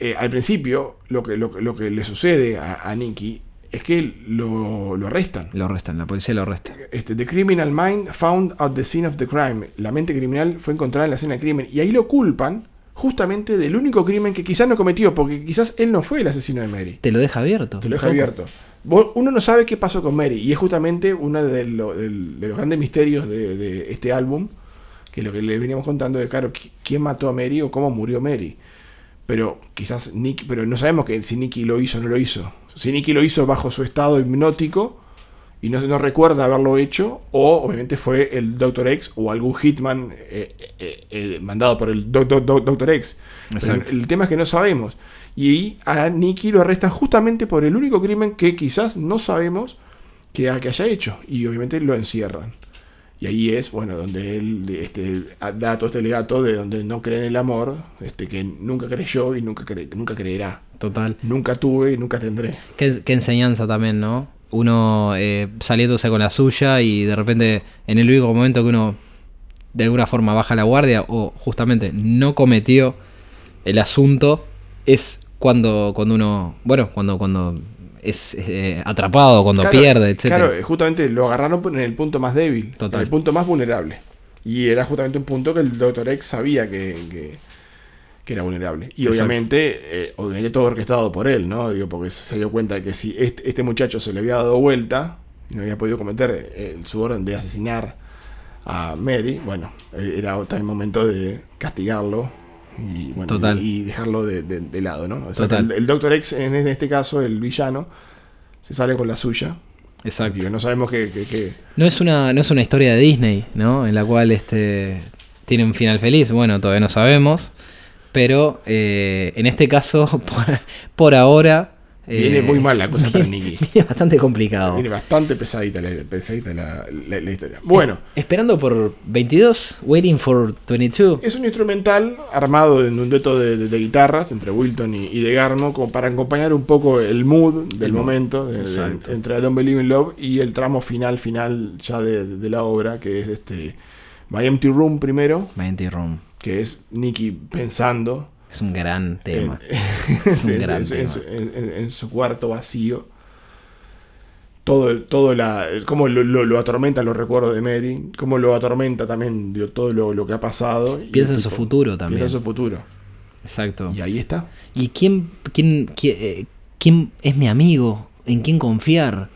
eh, al principio lo que, lo, que- lo que le sucede a, a Nicky es que lo, lo arrestan. Lo restan, la policía lo resta. Este, the criminal mind found at the scene of the crime. La mente criminal fue encontrada en la escena del crimen. Y ahí lo culpan justamente del único crimen que quizás no cometió, porque quizás él no fue el asesino de Mary. Te lo deja abierto. Te lo deja abierto. Uno no sabe qué pasó con Mary, y es justamente uno de, lo- del- de los grandes misterios de, de este álbum, que es lo que le veníamos contando de, claro, qui- quién mató a Mary o cómo murió Mary. Pero quizás Nicky, pero no sabemos que si Nicky lo hizo o no lo hizo. Si Nicky lo hizo bajo su estado hipnótico y no, no recuerda haberlo hecho, o obviamente fue el Dr. X o algún hitman eh, eh, eh, mandado por el Do- Do- Do- Dr. X. El tema es que no sabemos. Y a Nicky lo arrestan justamente por el único crimen que quizás no sabemos que, que haya hecho. Y obviamente lo encierran. Y ahí es, bueno, donde él este, da todo este legato de donde no cree en el amor, este, que nunca creyó y nunca, cre- nunca creerá. Total. Nunca tuve y nunca tendré. Qué, qué enseñanza también, ¿no? Uno eh, saliéndose con la suya y de repente en el único momento que uno de alguna forma baja la guardia o justamente no cometió el asunto es cuando, cuando uno, bueno, cuando, cuando es eh, atrapado, cuando Claro, pierde, etc. Claro, justamente lo agarraron en el punto más débil, Total. en el punto más vulnerable. Y era justamente un punto que el Dr. X sabía que, que- que era vulnerable. Y Exacto. obviamente, eh, obviamente todo orquestado por él, ¿no? Digo, porque se dio cuenta de que si este, este muchacho se le había dado vuelta y no había podido cometer eh, su orden de asesinar a Mary, bueno, eh, era también momento de castigarlo y, bueno, Total. y, y dejarlo de, de- de lado, ¿no? O sea, Total. que el, el Dr. X, en este caso, el villano, se sale con la suya. Exacto. Digo, no sabemos que- No es una, no es una historia de Disney, ¿no? En la cual este tiene un final feliz. Bueno, todavía no sabemos. Pero eh, en este caso, por, por ahora. Eh, Viene muy mal la cosa para viene- Nicky. Viene bastante complicado. Viene bastante pesadita, la, pesadita la, la- la historia. Bueno, Esperando por 22, waiting for 22. es un instrumental armado en un dueto de, de- de guitarras entre Wilton y, y de Garmo, como para acompañar un poco el mood del El momento de- entre Don't Believe in Love y el tramo final, final ya de, de la obra, que es este My Empty Room primero, My Empty Room. que es Nicky pensando Es un gran tema. en, Es un gran tema. en- en- en su cuarto vacío. Todo, todo la, cómo lo, lo- lo atormenta los recuerdos de Mary, cómo lo atormenta también digo, todo lo, lo que ha pasado. Piensa en su futuro también. Piensa en su futuro. Exacto. Y ahí está. ¿Y quién, quién, quién, eh, quién es mi amigo? ¿En quién confiar?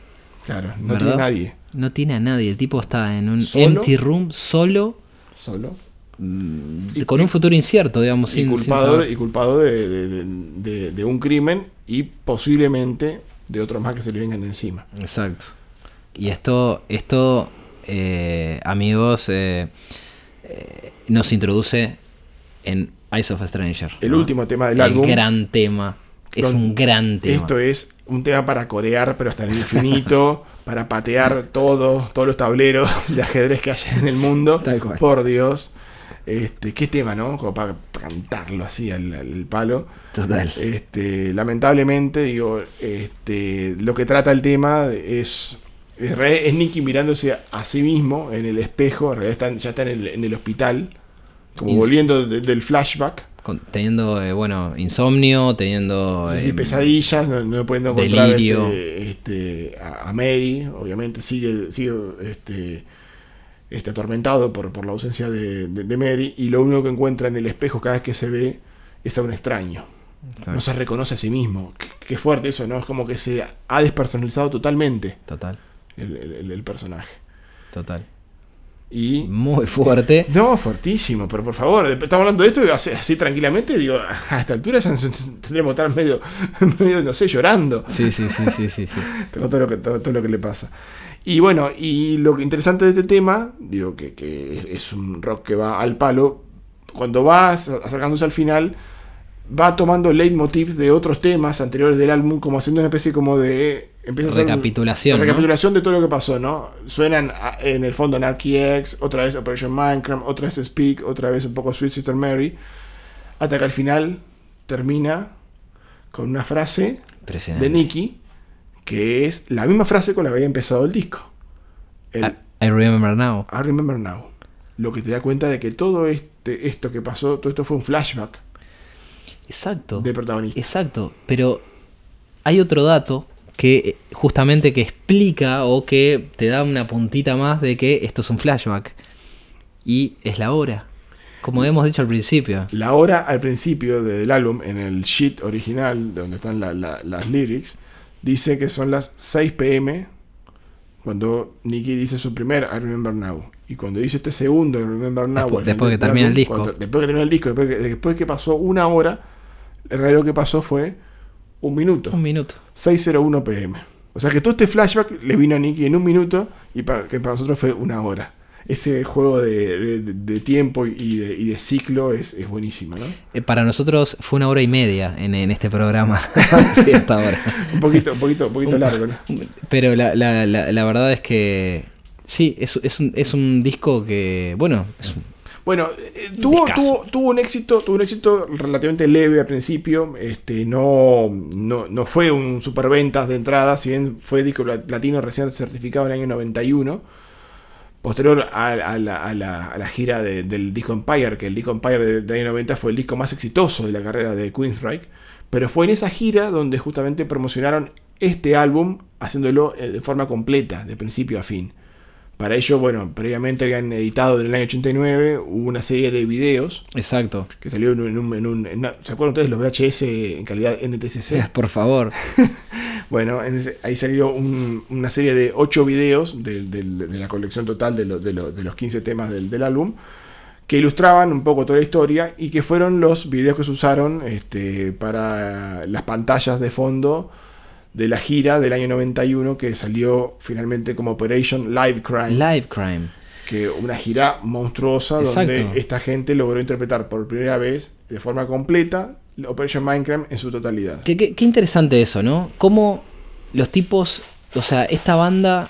Claro, no ¿Verdad? tiene nadie. No tiene a nadie. El tipo está en un ¿Solo? empty room solo, Solo. Mm, Y- con un futuro incierto, digamos. Y sin- culpado, y culpado de, de- de- de- de un crimen y posiblemente de otros más que se le vengan encima. Exacto. Y esto, esto eh, amigos, eh, eh, nos introduce en Eyes of a Stranger. El ¿no? último tema del El álbum. gran tema. Es un gran tema. Esto es un tema para corear, pero hasta el infinito, para patear todo, todos los tableros de ajedrez que hay en el mundo. Tal cual. Por Dios. Este, qué tema, ¿no? Como para cantarlo así al, al palo. Total. Este, lamentablemente, digo, este, lo que trata el tema es, es, re- es Nicky mirándose a sí mismo en el espejo, en realidad está- ya está en el, en el hospital, como Ins- volviendo de- del flashback. Con- teniendo, eh, bueno, insomnio, teniendo... Sí, sí, eh, pesadillas, no, no pueden encontrar este, este, a, a Mary, obviamente sigue, sigue este, este, atormentado por, por la ausencia de, de- de Mary, y lo único que encuentra en el espejo cada vez que se ve es a un extraño. No se reconoce a sí mismo. Qué, qué fuerte eso, ¿no? Es como que se ha despersonalizado totalmente Total, el, el- el personaje. total. Y. Muy fuerte. No, fuertísimo, pero por favor, estamos hablando de esto y así, así tranquilamente, digo, a esta altura ya tendríamos que estar medio, medio, no sé, llorando. Sí, sí, sí, sí, sí, sí. Todo, todo lo que, todo, todo lo que le pasa. Y bueno, y lo interesante de este tema, digo que, que es, es un rock que va al palo, cuando va acercándose al final, va tomando leitmotivs de otros temas anteriores del álbum, como haciendo una especie como de... Empieza a hacer un- Recapitulación, ¿no? recapitulación de todo lo que pasó, ¿no? Suenan a- en el fondo Anarchy X, otra vez Operation Minecraft, otra vez Speak, otra vez un poco Sweet Sister Mary, hasta que al final termina con una frase de Nicky, que es la misma frase con la que había empezado el disco. El I, I remember now. I remember now. Lo que te da cuenta de que todo este, esto que pasó, todo esto fue un flashback Exacto. de protagonista. Exacto. Pero hay otro dato que eh, justamente que explica o que te da una puntita más de que esto es un flashback. Y es la hora. Como hemos dicho al principio. La hora al principio de- del álbum, en el sheet original, donde están la- la- las lyrics, dice que son las 6 pm cuando Nicky dice su primer I Remember Now. Y cuando dice este segundo I Remember Now, después final que termina el disco. cuando- después que termina el disco, después que, después que pasó una hora, el reloj que pasó fue un minuto. Un minuto. 6.01 pm. O sea que todo este flashback le vino a Nicky en un minuto y para, que para nosotros fue una hora. Ese juego de, de- de- de tiempo y de, y de ciclo es, es buenísimo, ¿no? Eh, Para nosotros fue una hora y media en, en este programa. sí, hasta ahora. Un poquito, un poquito, un poquito Un- largo, ¿no? Pero la, la- la- la verdad es que sí, es, es un, es un disco que, bueno, es un- Bueno, eh, tuvo, Discazo. tuvo, tuvo un éxito, tuvo un éxito relativamente leve al principio. Este, no, no, no fue un superventas de entrada, si bien fue disco pla- platino recién certificado en el año 91. Posterior a, la, gira de- del disco Empire, que el disco Empire de- año 90 fue el disco más exitoso de la carrera de Queensryche. Pero fue en esa gira donde justamente promocionaron este álbum, haciéndolo eh, de forma completa, de principio a fin. Para ello, bueno, previamente habían editado en el año 89, hubo una serie de videos exacto. que salió en un... en un- en un- en una- ¿Se acuerdan ustedes los VHS en calidad NTSC? Por favor. Bueno, ese- ahí salió un- una serie de 8 videos de, de- de la colección total de, lo- de lo- de los 15 temas del, del álbum que ilustraban un poco toda la historia y que fueron los videos que se usaron este, para las pantallas de fondo de la gira del año 91 que salió finalmente como Operation Live Crime. Live Crime. que una gira monstruosa Exacto. donde esta gente logró interpretar por primera vez de forma completa Operation Minecraft en su totalidad. Qué, qué- qué interesante eso, ¿no? Cómo los tipos, o sea, esta banda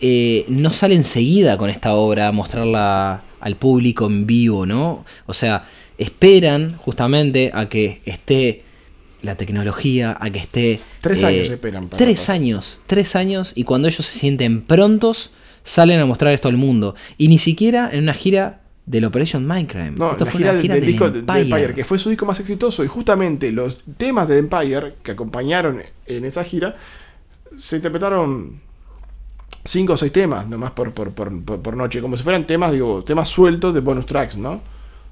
eh, no sale enseguida con esta obra a mostrarla al público en vivo, ¿no? O sea, esperan justamente a que esté la tecnología, a que esté... eh, Tres años esperan para Tres años, tres años, y cuando ellos se sienten prontos, salen a mostrar esto al mundo. Y ni siquiera en una gira del Operation Minecraft. No, Esto la fue gira una del, gira del del disco de- de Empire. Que fue su disco más exitoso, y justamente los temas de Empire que acompañaron en esa gira se interpretaron cinco o seis temas, nomás por, por, por, por- por noche, como si fueran temas, digo, temas sueltos de bonus tracks, ¿no?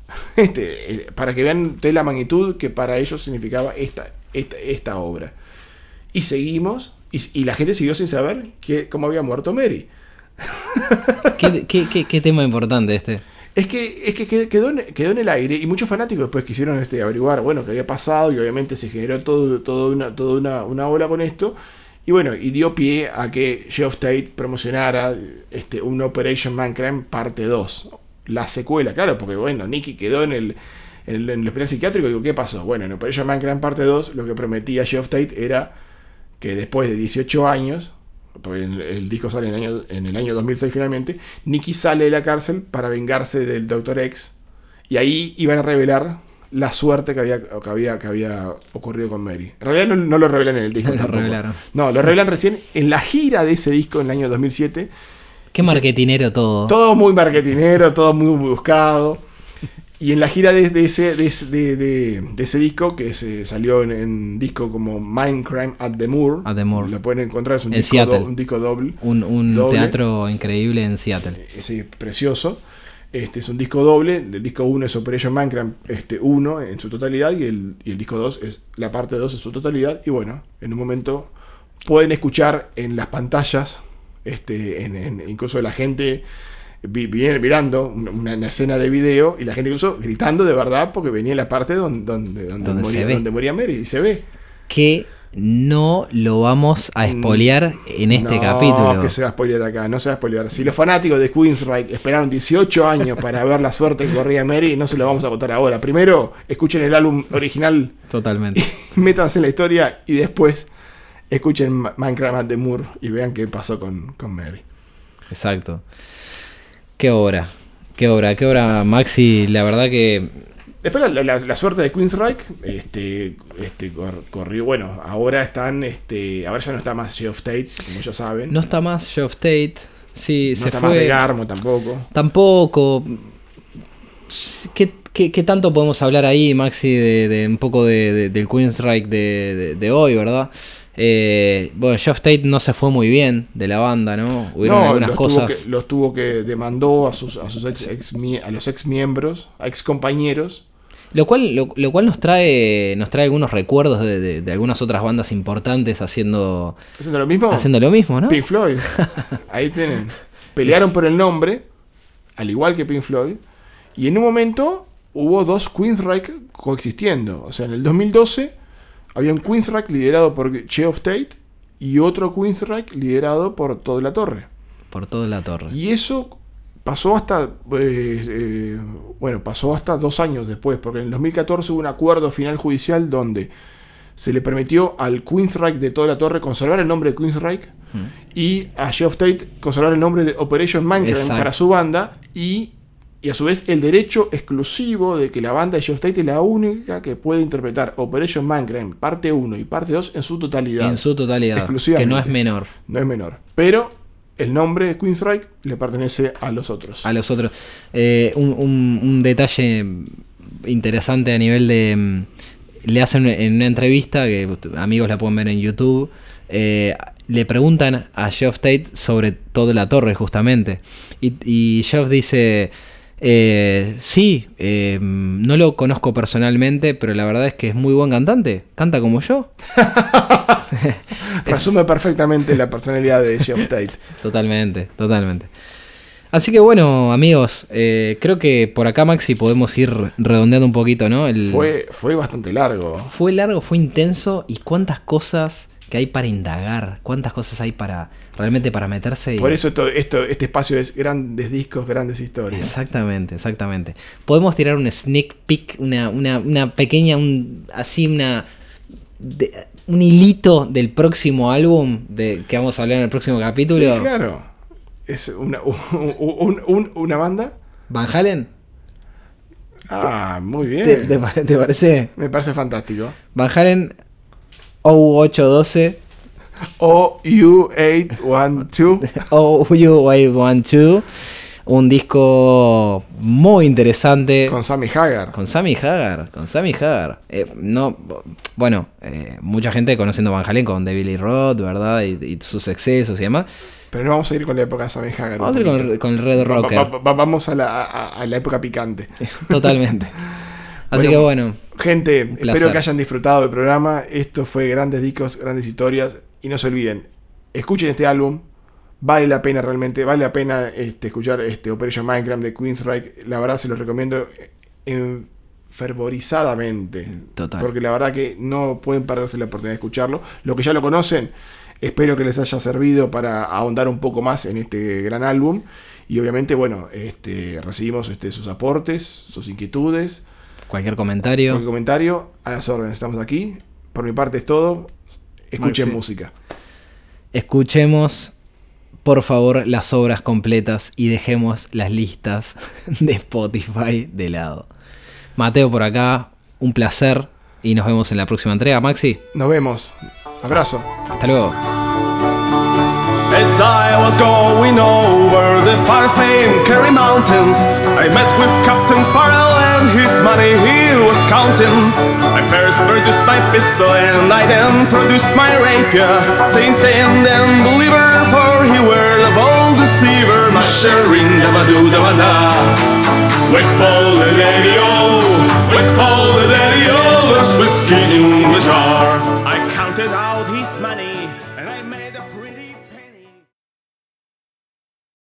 Este, eh, para que vean de la magnitud que para ellos significaba esta, esta, esta obra. Y seguimos, y, y la gente siguió sin saber que, cómo había muerto Mary. ¿Qué, qué- qué- qué tema importante este? Es que, es que qued- quedó, en, quedó en el aire y muchos fanáticos después quisieron este, averiguar, bueno, qué había pasado y obviamente se generó todo, todo una, toda una, una ola con esto. Y bueno, y dio pie a que Geoff Tate promocionara este, un Operation Minecraft parte 2. La secuela, claro, porque bueno, Nicky quedó en el, en el, en el hospital psiquiátrico y digo, ¿qué pasó? Bueno, en Operation Minecraft parte 2 lo que prometía Geoff Tate era que después de 18 años, porque el, el disco sale en el, año, en el año 2006 finalmente, Nicky sale de la cárcel para vengarse del Dr. X y ahí iban a revelar la suerte que había, que había, que había ocurrido con Mary. En realidad no, no lo revelan en el disco No lo revelaron. No, lo revelan recién en la gira de ese disco en el año 2007. Qué marketinero todo. Todo muy marketinero, todo muy buscado. Y en la gira de, de ese, de, ese- de- de- de ese disco, que se salió en, en disco como Minecraft at the Moor, At the Moor. lo pueden encontrar, es un, En disco, do- un disco doble, Un, un Doble. teatro increíble en Seattle. ese precioso. Este es un disco doble, el disco 1 es Operation Minecraft este, 1 en su totalidad y el, y el disco 2 es la parte 2 en su totalidad. Y bueno, en un momento pueden escuchar en las pantallas, este, en, en- incluso la gente vi- viene mirando una, una escena de video y la gente incluso gritando de verdad porque venía en la parte donde, donde, donde, Donde moría, ve. donde moría Mary y se ve. Que no lo vamos a espolear en este no, capítulo. que se va a spoilear acá, no se va a spoilear. Si los fanáticos de Queensryche esperaron 18 años para ver la suerte que corría Mary, no se lo vamos a contar ahora. Primero, escuchen el álbum original, Totalmente. métanse en la historia y después escuchen Minecraft at the Moor y vean qué pasó con, con Mary. Exacto. Qué obra. Qué obra, qué obra, Maxi. La verdad que. Después la, la- la suerte de Queensryche, este, este cor- corrió, bueno, ahora están, este, ahora ya no está más Geoff Tate, como ya saben. No está más Geoff Tate. Sí, No se está fue. más de Garmo tampoco. Tampoco. ¿Qué, qué, qué tanto podemos hablar ahí, Maxi, de, de un poco de, de- del Queensryche de, de, de hoy, verdad? Eh, bueno, Geoff Tate no se fue muy bien de la banda, ¿no? Hubieron algunas los cosas. Tuvo que, los tuvo que demandó a sus, a sus ex, ex mie- a los ex miembros, a ex compañeros. Lo cual, lo, lo cual nos trae nos trae algunos recuerdos de, de- de algunas otras bandas importantes haciendo, Haciendo lo mismo. haciendo lo mismo, ¿no? Pink Floyd. Ahí tienen. Pelearon por el nombre, al igual que Pink Floyd. Y en un momento hubo dos Queensryche coexistiendo. O sea, en el 2012 había un Queensryche liderado por Geoff Tate y otro Queensryche liderado por Todd La Torre. Por toda la torre. Y eso pasó hasta, eh, eh, bueno, pasó hasta dos años después, porque en el 2014 hubo un acuerdo final judicial donde se le permitió al Queensryche de toda la torre conservar el nombre de Queensryche y a Geoff Tate conservar el nombre de Operation Minecraft para su banda y, y a su vez el derecho exclusivo de que la banda de Geoff Tate es la única que puede interpretar Operation Minecraft parte 1 y parte 2 en su totalidad. En su totalidad. Que Exclusivamente. no es menor. No es menor. Pero el nombre de Queensryche le pertenece a los otros. a los otros. Eh, un, un- un detalle interesante a nivel de... mm, Le hacen en una entrevista, que amigos la pueden ver en YouTube, eh, le preguntan a Geoff Tate sobre toda la torre justamente. Y, y Geoff dice... eh, sí, eh, no lo conozco personalmente, pero la verdad es que es muy buen cantante. Canta como yo. Resume perfectamente la personalidad de Geoff Tate. Totalmente, totalmente. Así que bueno, amigos, eh, creo que por acá, Maxi, podemos ir redondeando un poquito, ¿no? El, Fue, fue bastante largo. fue largo, fue intenso y cuántas cosas que hay para indagar, cuántas cosas hay para realmente para meterse. y- Por eso esto, esto, este espacio es grandes discos, grandes historias. Exactamente, exactamente. Podemos tirar un sneak peek, una, una, una pequeña, un, así una, de- un hilito del próximo álbum de que vamos a hablar en el próximo capítulo. Sí, claro. Es una, un- un- un- una banda. Van Halen, Ah, muy bien. ¿te, te pare- te parece? Me parece fantástico. Van Halen O812 OU812. OU812, un disco muy interesante. con Sammy Hagar. Con Sammy Hagar, con Sammy Hagar. Eh, no, bueno, eh, mucha gente conociendo Van Halen con David Lee Roth, ¿verdad? Y, y sus excesos y demás. Pero no vamos a ir con la época de Sammy Hagar. Vamos a ir con, el- con el Red Rocker. va- va- vamos a la, a- a la época picante. Totalmente. Así Bueno, que bueno, Gente, espero que hayan disfrutado del programa. Esto fue Grandes Discos, Grandes Historias. Y no se olviden, escuchen este álbum. Vale la pena realmente, vale la pena este, escuchar este Operation Minecraft de Queensryche. La verdad se los recomiendo eh, fervorizadamente. Total. Porque la verdad que no pueden perderse la oportunidad de escucharlo. Lo que ya lo conocen, espero que les haya servido para ahondar un poco más en este gran álbum. Y obviamente, bueno, este, recibimos este, sus aportes, sus inquietudes. cualquier comentario. Cualquier comentario, a las órdenes, estamos aquí. Por mi parte es todo. Escuchen Maxi. música. Escuchemos, por favor, las obras completas y dejemos las listas de Spotify de lado. Mateo por acá, un placer y nos vemos en la próxima entrega, Maxi. Nos vemos. Abrazo. Hasta luego. As I was going over the far famed Kerry Mountains, I met with Captain Farrell and his money he was counting. I first produced my pistol and I then produced my rapier, saying stand and deliver, for he were the bold deceiver. Mushering da ba do da ba da. Wakeful the daddy-o, wakeful the daddy-o, there's whiskey in the jar.